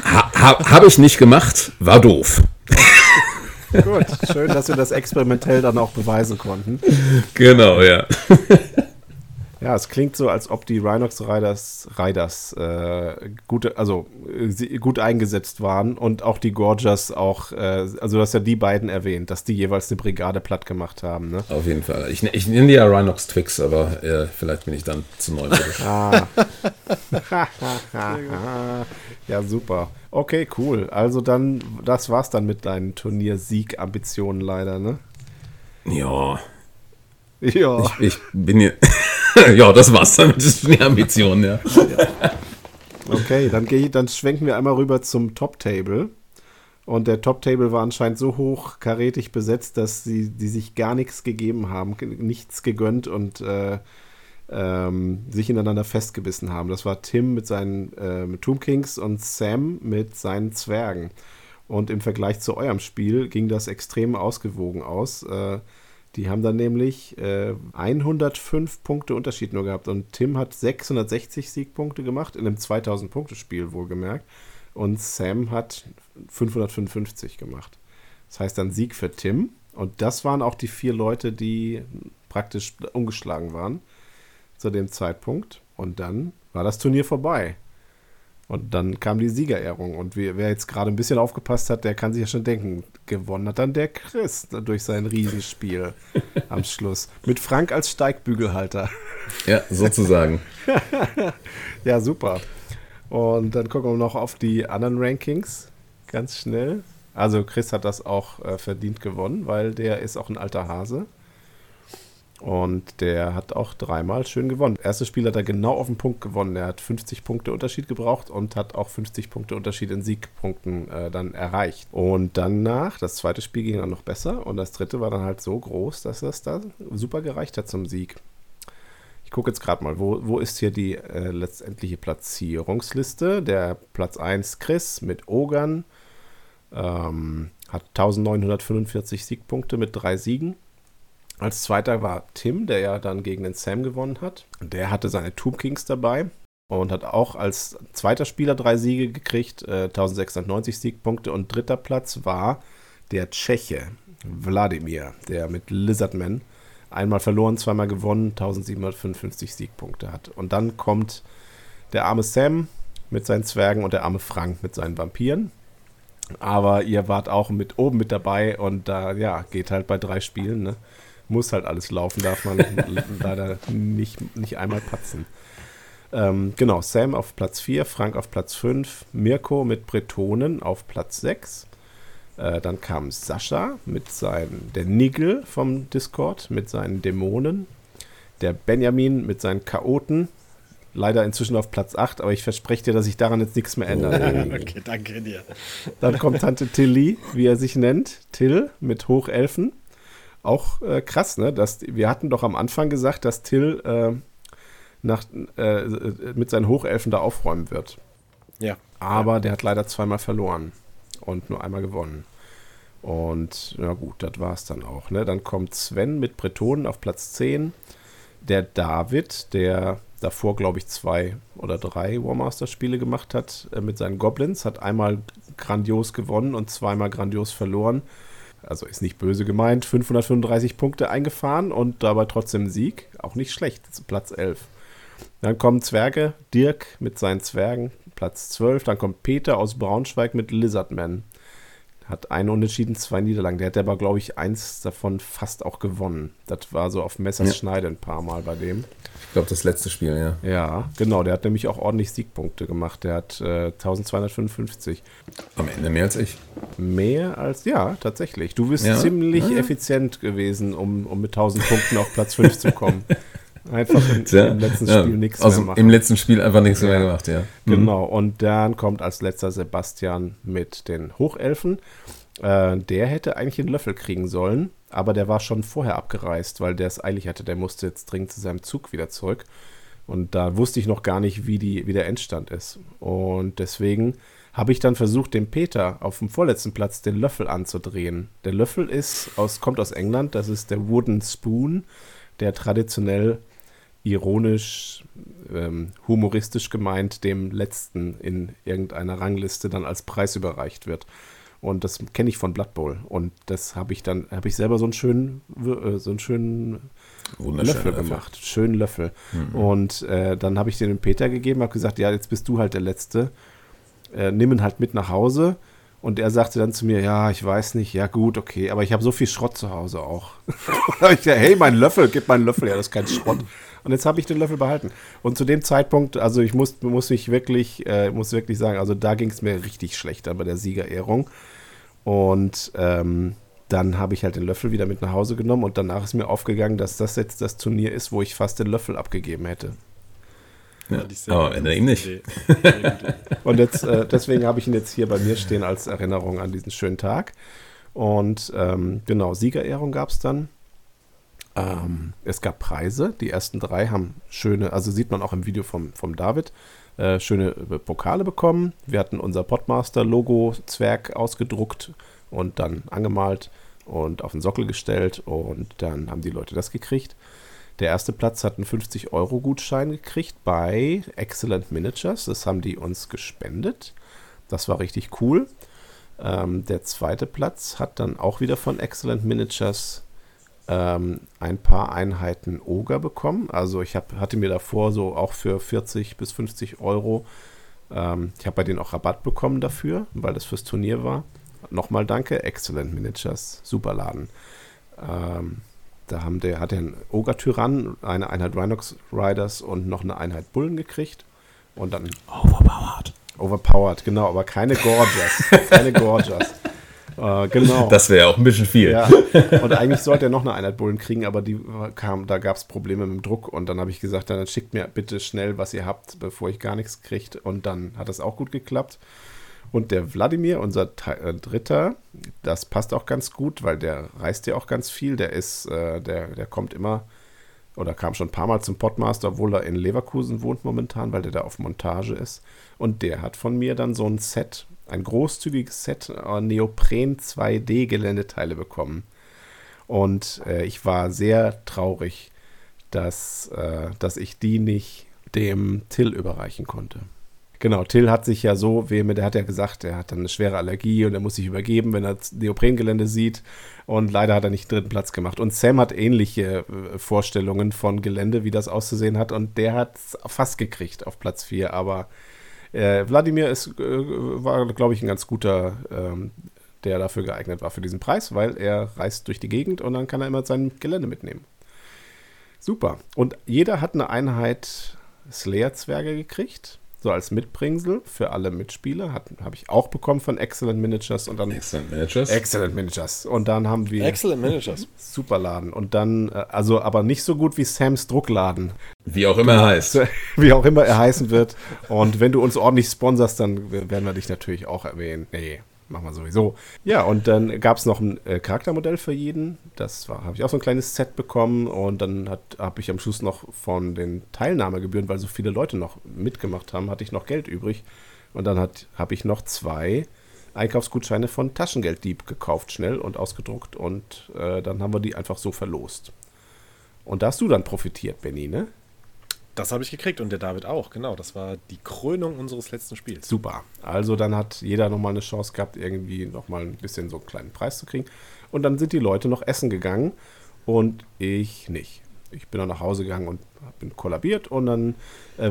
Ha, ha, Habe ich nicht gemacht, war doof. Gut, schön, dass wir das experimentell dann auch beweisen konnten. Genau, ja. Ja, es klingt so, als ob die Rhinox Riders, Riders äh, gut, also, äh, gut eingesetzt waren und auch die Gorgers auch, äh, also du hast ja die beiden erwähnt, dass die jeweils eine Brigade platt gemacht haben. Ne? Auf jeden Fall. Ich, ich nenne die ja Rhinox Twix, aber äh, vielleicht bin ich dann zu neu. ah. ja, super. Okay, cool. Also dann, das war's dann mit deinen Turniersieg-Ambitionen leider, ne? Ja. Ja. Ich, ich bin hier. ja, das war's dann mit den Ambitionen, ja. Okay, dann, geh, dann schwenken wir einmal rüber zum Top-Table. Und der Top-Table war anscheinend so hoch karätig besetzt, dass sie die sich gar nichts gegeben haben, nichts gegönnt und äh, ähm, sich ineinander festgebissen haben. Das war Tim mit seinen äh, Tomb Kings und Sam mit seinen Zwergen. Und im Vergleich zu eurem Spiel ging das extrem ausgewogen aus. Äh, die haben dann nämlich äh, 105 Punkte Unterschied nur gehabt. Und Tim hat 660 Siegpunkte gemacht, in einem 2000-Punkte-Spiel wohlgemerkt. Und Sam hat 555 gemacht. Das heißt dann Sieg für Tim. Und das waren auch die vier Leute, die praktisch ungeschlagen waren zu dem Zeitpunkt. Und dann war das Turnier vorbei. Und dann kam die Siegerehrung. Und wer jetzt gerade ein bisschen aufgepasst hat, der kann sich ja schon denken, gewonnen hat dann der Chris durch sein Riesenspiel am Schluss. Mit Frank als Steigbügelhalter. Ja, sozusagen. ja, super. Und dann gucken wir noch auf die anderen Rankings ganz schnell. Also Chris hat das auch äh, verdient gewonnen, weil der ist auch ein alter Hase. Und der hat auch dreimal schön gewonnen. Erstes Spiel hat er genau auf den Punkt gewonnen. Er hat 50 Punkte Unterschied gebraucht und hat auch 50 Punkte Unterschied in Siegpunkten äh, dann erreicht. Und danach, das zweite Spiel ging dann noch besser und das dritte war dann halt so groß, dass das da super gereicht hat zum Sieg. Ich gucke jetzt gerade mal, wo, wo ist hier die äh, letztendliche Platzierungsliste? Der Platz 1 Chris mit Ogern ähm, hat 1945 Siegpunkte mit drei Siegen. Als zweiter war Tim, der ja dann gegen den Sam gewonnen hat. Der hatte seine Tomb Kings dabei und hat auch als zweiter Spieler drei Siege gekriegt, äh, 1690 Siegpunkte. Und dritter Platz war der Tscheche, Wladimir, der mit Lizardman einmal verloren, zweimal gewonnen, 1755 Siegpunkte hat. Und dann kommt der arme Sam mit seinen Zwergen und der arme Frank mit seinen Vampiren. Aber ihr wart auch mit oben mit dabei und da, ja, geht halt bei drei Spielen, ne? Muss halt alles laufen, darf man leider nicht, nicht einmal patzen. Ähm, genau, Sam auf Platz 4, Frank auf Platz 5, Mirko mit Bretonen auf Platz 6. Äh, dann kam Sascha mit seinen, der Nigel vom Discord mit seinen Dämonen. Der Benjamin mit seinen Chaoten. Leider inzwischen auf Platz 8, aber ich verspreche dir, dass sich daran jetzt nichts mehr ändert. okay, danke dir. Dann kommt Tante Tilly, wie er sich nennt. Till mit Hochelfen. Auch äh, krass, ne? Dass, wir hatten doch am Anfang gesagt, dass Till äh, nach, äh, mit seinen Hochelfen da aufräumen wird. Ja. Aber ja. der hat leider zweimal verloren und nur einmal gewonnen. Und ja gut, das war es dann auch. Ne? Dann kommt Sven mit Bretonen auf Platz 10. Der David, der davor, glaube ich, zwei oder drei Warmaster-Spiele gemacht hat äh, mit seinen Goblins, hat einmal grandios gewonnen und zweimal grandios verloren also ist nicht böse gemeint, 535 Punkte eingefahren und dabei trotzdem Sieg. Auch nicht schlecht, Platz 11. Dann kommen Zwerge, Dirk mit seinen Zwergen, Platz 12. Dann kommt Peter aus Braunschweig mit Lizardman. Hat einen Unentschieden, zwei Niederlagen. Der hat aber, glaube ich, eins davon fast auch gewonnen. Das war so auf Messers. Schneide ein paar Mal bei dem. Ich glaube, das letzte Spiel, ja. Ja, genau. Der hat nämlich auch ordentlich Siegpunkte gemacht. Der hat äh, 1255. Am Ende mehr als ich. Mehr als, ja, tatsächlich. Du bist ja. ziemlich ja. effizient gewesen, um, um mit 1000 Punkten auf Platz 5 zu kommen. Einfach im, ja, im letzten ja, Spiel nichts also mehr machen. Im letzten Spiel einfach nichts ja. mehr gemacht, ja. Mhm. Genau, und dann kommt als letzter Sebastian mit den Hochelfen. Äh, der hätte eigentlich einen Löffel kriegen sollen, aber der war schon vorher abgereist, weil der es eilig hatte. Der musste jetzt dringend zu seinem Zug wieder zurück. Und da wusste ich noch gar nicht, wie, die, wie der Endstand ist. Und deswegen habe ich dann versucht, dem Peter auf dem vorletzten Platz den Löffel anzudrehen. Der Löffel ist aus, kommt aus England, das ist der Wooden Spoon, der traditionell ironisch, ähm, humoristisch gemeint dem letzten in irgendeiner Rangliste dann als Preis überreicht wird. Und das kenne ich von Blood Bowl. Und das habe ich dann, habe ich selber so einen schönen, äh, so einen schönen Löffel gemacht. Schönen Löffel. Mhm. Und äh, dann habe ich den dem Peter gegeben, habe gesagt, ja, jetzt bist du halt der Letzte. Äh, nimm ihn halt mit nach Hause. Und er sagte dann zu mir, ja, ich weiß nicht, ja gut, okay, aber ich habe so viel Schrott zu Hause auch. da habe ich gesagt, hey, mein Löffel, gib meinen Löffel, ja, das ist kein Schrott. Und jetzt habe ich den Löffel behalten. Und zu dem Zeitpunkt, also ich muss, muss mich wirklich, äh, muss wirklich sagen, also da ging es mir richtig schlecht bei der Siegerehrung. Und ähm, dann habe ich halt den Löffel wieder mit nach Hause genommen und danach ist mir aufgegangen, dass das jetzt das Turnier ist, wo ich fast den Löffel abgegeben hätte. Ja, aber wenn er ihm nicht. und jetzt, äh, deswegen habe ich ihn jetzt hier bei mir stehen als Erinnerung an diesen schönen Tag. Und ähm, genau, Siegerehrung gab es dann. Ähm, es gab Preise. Die ersten drei haben schöne, also sieht man auch im Video vom, vom David, äh, schöne äh, Pokale bekommen. Wir hatten unser Podmaster-Logo-Zwerg ausgedruckt und dann angemalt und auf den Sockel gestellt und dann haben die Leute das gekriegt. Der erste Platz hat einen 50-Euro-Gutschein gekriegt bei Excellent Miniatures. Das haben die uns gespendet. Das war richtig cool. Ähm, der zweite Platz hat dann auch wieder von Excellent Miniatures ähm, ein paar Einheiten Oger bekommen. Also ich hab, hatte mir davor so auch für 40 bis 50 Euro, ähm, ich habe bei denen auch Rabatt bekommen dafür, weil das fürs Turnier war. Nochmal danke, Excellent Miniatures, super Laden. Ähm, da haben der, hat er einen Ogre-Tyrann, eine Einheit Rhinox Riders und noch eine Einheit Bullen gekriegt. Und dann. Overpowered. Overpowered, genau, aber keine Gorgeous. keine Gorgeous. Äh, genau. Das wäre auch ein bisschen viel. Ja. Und eigentlich sollte er noch eine Einheit Bullen kriegen, aber die kam, da gab es Probleme mit dem Druck. Und dann habe ich gesagt, dann schickt mir bitte schnell, was ihr habt, bevor ich gar nichts kriegt. Und dann hat das auch gut geklappt. Und der Wladimir, unser äh, Dritter, das passt auch ganz gut, weil der reist ja auch ganz viel. Der ist, äh, der, der kommt immer oder kam schon ein paar Mal zum Podmaster, obwohl er in Leverkusen wohnt momentan, weil der da auf Montage ist. Und der hat von mir dann so ein Set, ein großzügiges Set äh, Neopren 2D Geländeteile bekommen. Und äh, ich war sehr traurig, dass, äh, dass ich die nicht dem Till überreichen konnte. Genau, Till hat sich ja so vehement, der hat ja gesagt, er hat dann eine schwere Allergie und er muss sich übergeben, wenn er das Neoprengelände sieht. Und leider hat er nicht den dritten Platz gemacht. Und Sam hat ähnliche äh, Vorstellungen von Gelände, wie das auszusehen hat. Und der hat es fast gekriegt auf Platz 4. Aber äh, Wladimir ist, äh, war, glaube ich, ein ganz guter, ähm, der dafür geeignet war für diesen Preis, weil er reist durch die Gegend und dann kann er immer sein Gelände mitnehmen. Super. Und jeder hat eine Einheit Slayer-Zwerge gekriegt so als Mitbringsel für alle Mitspieler. Habe ich auch bekommen von Excellent Miniatures und dann. Excellent Miniatures. Excellent Miniatures. Und dann haben wir. Excellent Miniatures. Superladen. Und dann, äh, also aber nicht so gut wie Sams Druckladen. Wie auch immer er heißt. Wie auch immer er heißen wird. Und wenn du uns ordentlich sponserst, dann werden wir dich natürlich auch erwähnen. Nee, machen wir sowieso. Ja, und dann gab es noch ein äh, Charaktermodell für jeden. Das habe ich auch so ein kleines Set bekommen. Und dann habe ich am Schluss noch von den Teilnahmegebühren, weil so viele Leute noch mitgemacht haben, hatte ich noch Geld übrig. Und dann habe ich noch zwei Einkaufsgutscheine von Taschengelddieb gekauft, schnell und ausgedruckt. Und äh, dann haben wir die einfach so verlost. Und da hast du dann profitiert, Benny, ne? Das habe ich gekriegt und der David auch, genau. Das war die Krönung unseres letzten Spiels. Super. Also dann hat jeder nochmal eine Chance gehabt, irgendwie nochmal ein bisschen so einen kleinen Preis zu kriegen. Und dann sind die Leute noch essen gegangen und ich nicht. Ich bin dann nach Hause gegangen und bin kollabiert und dann, äh,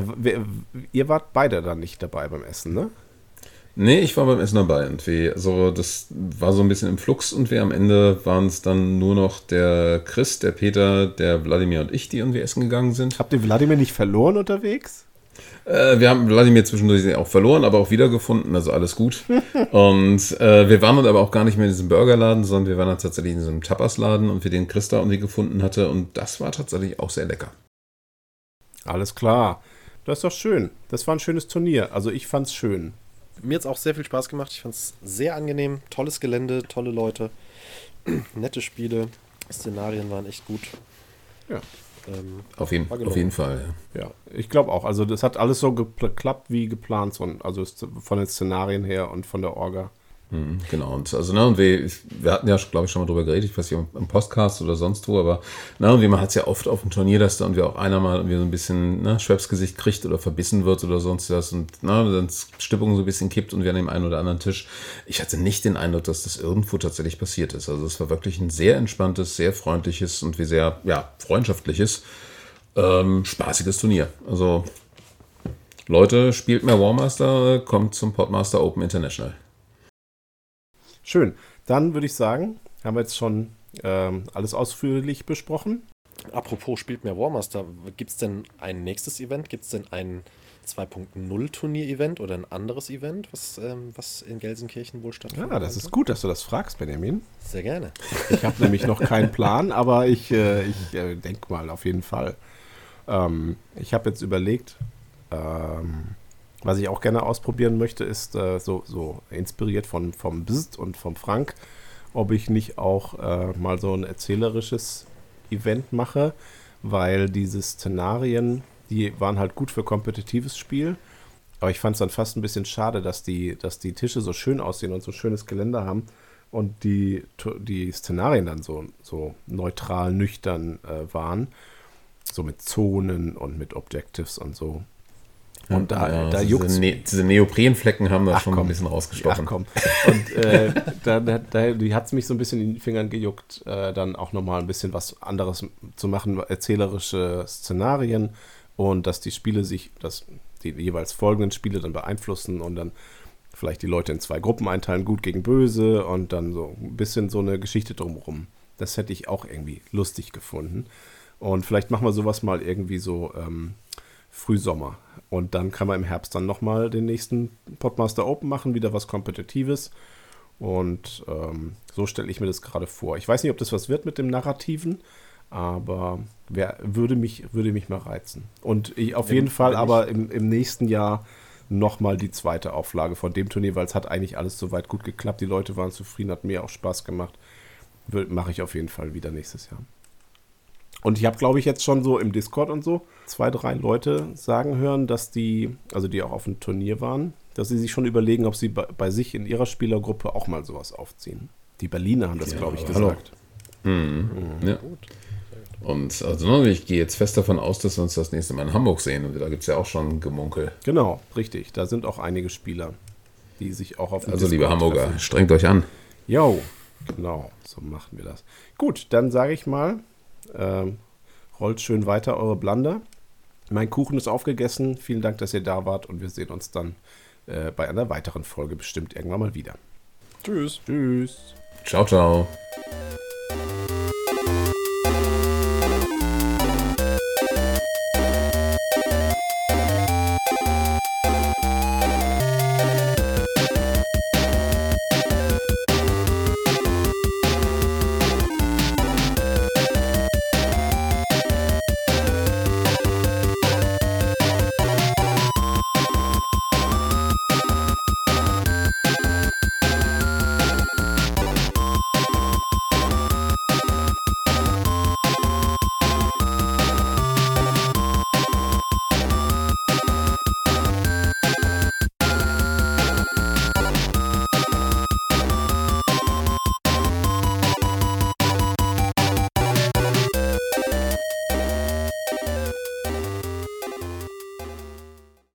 ihr wart beide dann nicht dabei beim Essen, ne? Nee, ich war beim Essen dabei. Irgendwie. Also das war so ein bisschen im Flux und wir am Ende waren es dann nur noch der Chris, der Peter, der Wladimir und ich, die irgendwie essen gegangen sind. Habt ihr Wladimir nicht verloren unterwegs? Äh, wir haben Wladimir zwischendurch auch verloren, aber auch wiedergefunden, also alles gut. und äh, wir waren dann aber auch gar nicht mehr in diesem Burgerladen, sondern wir waren dann tatsächlich in diesem Tapasladen und wir den Chris da irgendwie gefunden hatte und das war tatsächlich auch sehr lecker. Alles klar. Das ist doch schön. Das war ein schönes Turnier. Also ich fand's schön mir hat es auch sehr viel Spaß gemacht. Ich fand es sehr angenehm. Tolles Gelände, tolle Leute, nette Spiele. Szenarien waren echt gut. Ja. Ähm, auf, jeden, auf jeden Fall. Ja, ja ich glaube auch. Also das hat alles so geklappt wie geplant. Also von den Szenarien her und von der Orga. Mhm, genau, und also, ne, und wir, wir hatten ja, glaube ich, schon mal drüber geredet, ich weiß nicht, im Podcast oder sonst wo, aber, ne, und wie man hat es ja oft auf dem Turnier, dass da irgendwie auch einer mal irgendwie so ein bisschen, ne, Schwebsgesicht kriegt oder verbissen wird oder sonst was und, ne, dann Stimmung so ein bisschen kippt und wir an dem einen oder anderen Tisch. Ich hatte nicht den Eindruck, dass das irgendwo tatsächlich passiert ist. Also, es war wirklich ein sehr entspanntes, sehr freundliches und wie sehr, ja, freundschaftliches, ähm, spaßiges Turnier. Also, Leute, spielt mehr Warmaster, kommt zum Podmaster Open International. Schön. Dann würde ich sagen, haben wir jetzt schon ähm, alles ausführlich besprochen. Apropos spielt mehr Warmaster, gibt es denn ein nächstes Event? Gibt es denn ein 2.0 Turnier-Event oder ein anderes Event, was, ähm, was in Gelsenkirchen wohl stattfindet? Ja, das ist gut, dass du das fragst, Benjamin. Sehr gerne. Ich habe nämlich noch keinen Plan, aber ich, äh, ich äh, denke mal auf jeden Fall. Ähm, ich habe jetzt überlegt, ähm, was ich auch gerne ausprobieren möchte, ist äh, so, so inspiriert von, vom Bist und vom Frank, ob ich nicht auch äh, mal so ein erzählerisches Event mache, weil diese Szenarien, die waren halt gut für kompetitives Spiel. Aber ich fand es dann fast ein bisschen schade, dass die, dass die Tische so schön aussehen und so schönes Geländer haben und die, die Szenarien dann so, so neutral, nüchtern äh, waren. So mit Zonen und mit Objectives und so. Und da, ja, da juckt diese, ne diese Neoprenflecken haben da schon komm, ein bisschen rausgestochen. Ach komm. Und äh, da, da, da hat es mich so ein bisschen in den Fingern gejuckt, äh, dann auch nochmal ein bisschen was anderes zu machen, erzählerische Szenarien und dass die Spiele sich, dass die jeweils folgenden Spiele dann beeinflussen und dann vielleicht die Leute in zwei Gruppen einteilen, gut gegen böse und dann so ein bisschen so eine Geschichte drumherum. Das hätte ich auch irgendwie lustig gefunden. Und vielleicht machen wir sowas mal irgendwie so ähm, Frühsommer. Und dann kann man im Herbst dann nochmal den nächsten Podmaster Open machen, wieder was Kompetitives. Und ähm, so stelle ich mir das gerade vor. Ich weiß nicht, ob das was wird mit dem Narrativen, aber wer, würde, mich, würde mich mal reizen. Und ich, auf wenn, jeden Fall aber im, im nächsten Jahr nochmal die zweite Auflage von dem Turnier, weil es hat eigentlich alles soweit gut geklappt. Die Leute waren zufrieden, hat mir auch Spaß gemacht. Mache ich auf jeden Fall wieder nächstes Jahr. Und ich habe, glaube ich, jetzt schon so im Discord und so zwei, drei Leute sagen hören, dass die, also die auch auf dem Turnier waren, dass sie sich schon überlegen, ob sie bei, bei sich in ihrer Spielergruppe auch mal sowas aufziehen. Die Berliner haben das, ja, glaube ich, gesagt. Mhm. Mhm. Ja. Und also ne, ich gehe jetzt fest davon aus, dass wir uns das nächste Mal in Hamburg sehen. Und da gibt es ja auch schon Gemunkel. Genau, richtig. Da sind auch einige Spieler, die sich auch auf dem Also, Discord liebe Hamburger, treffen. strengt euch an. Jo, genau, so machen wir das. Gut, dann sage ich mal, ähm, rollt schön weiter eure Blunder. Mein Kuchen ist aufgegessen. Vielen Dank, dass ihr da wart und wir sehen uns dann äh, bei einer weiteren Folge bestimmt irgendwann mal wieder. Tschüss. Tschüss. Ciao, ciao.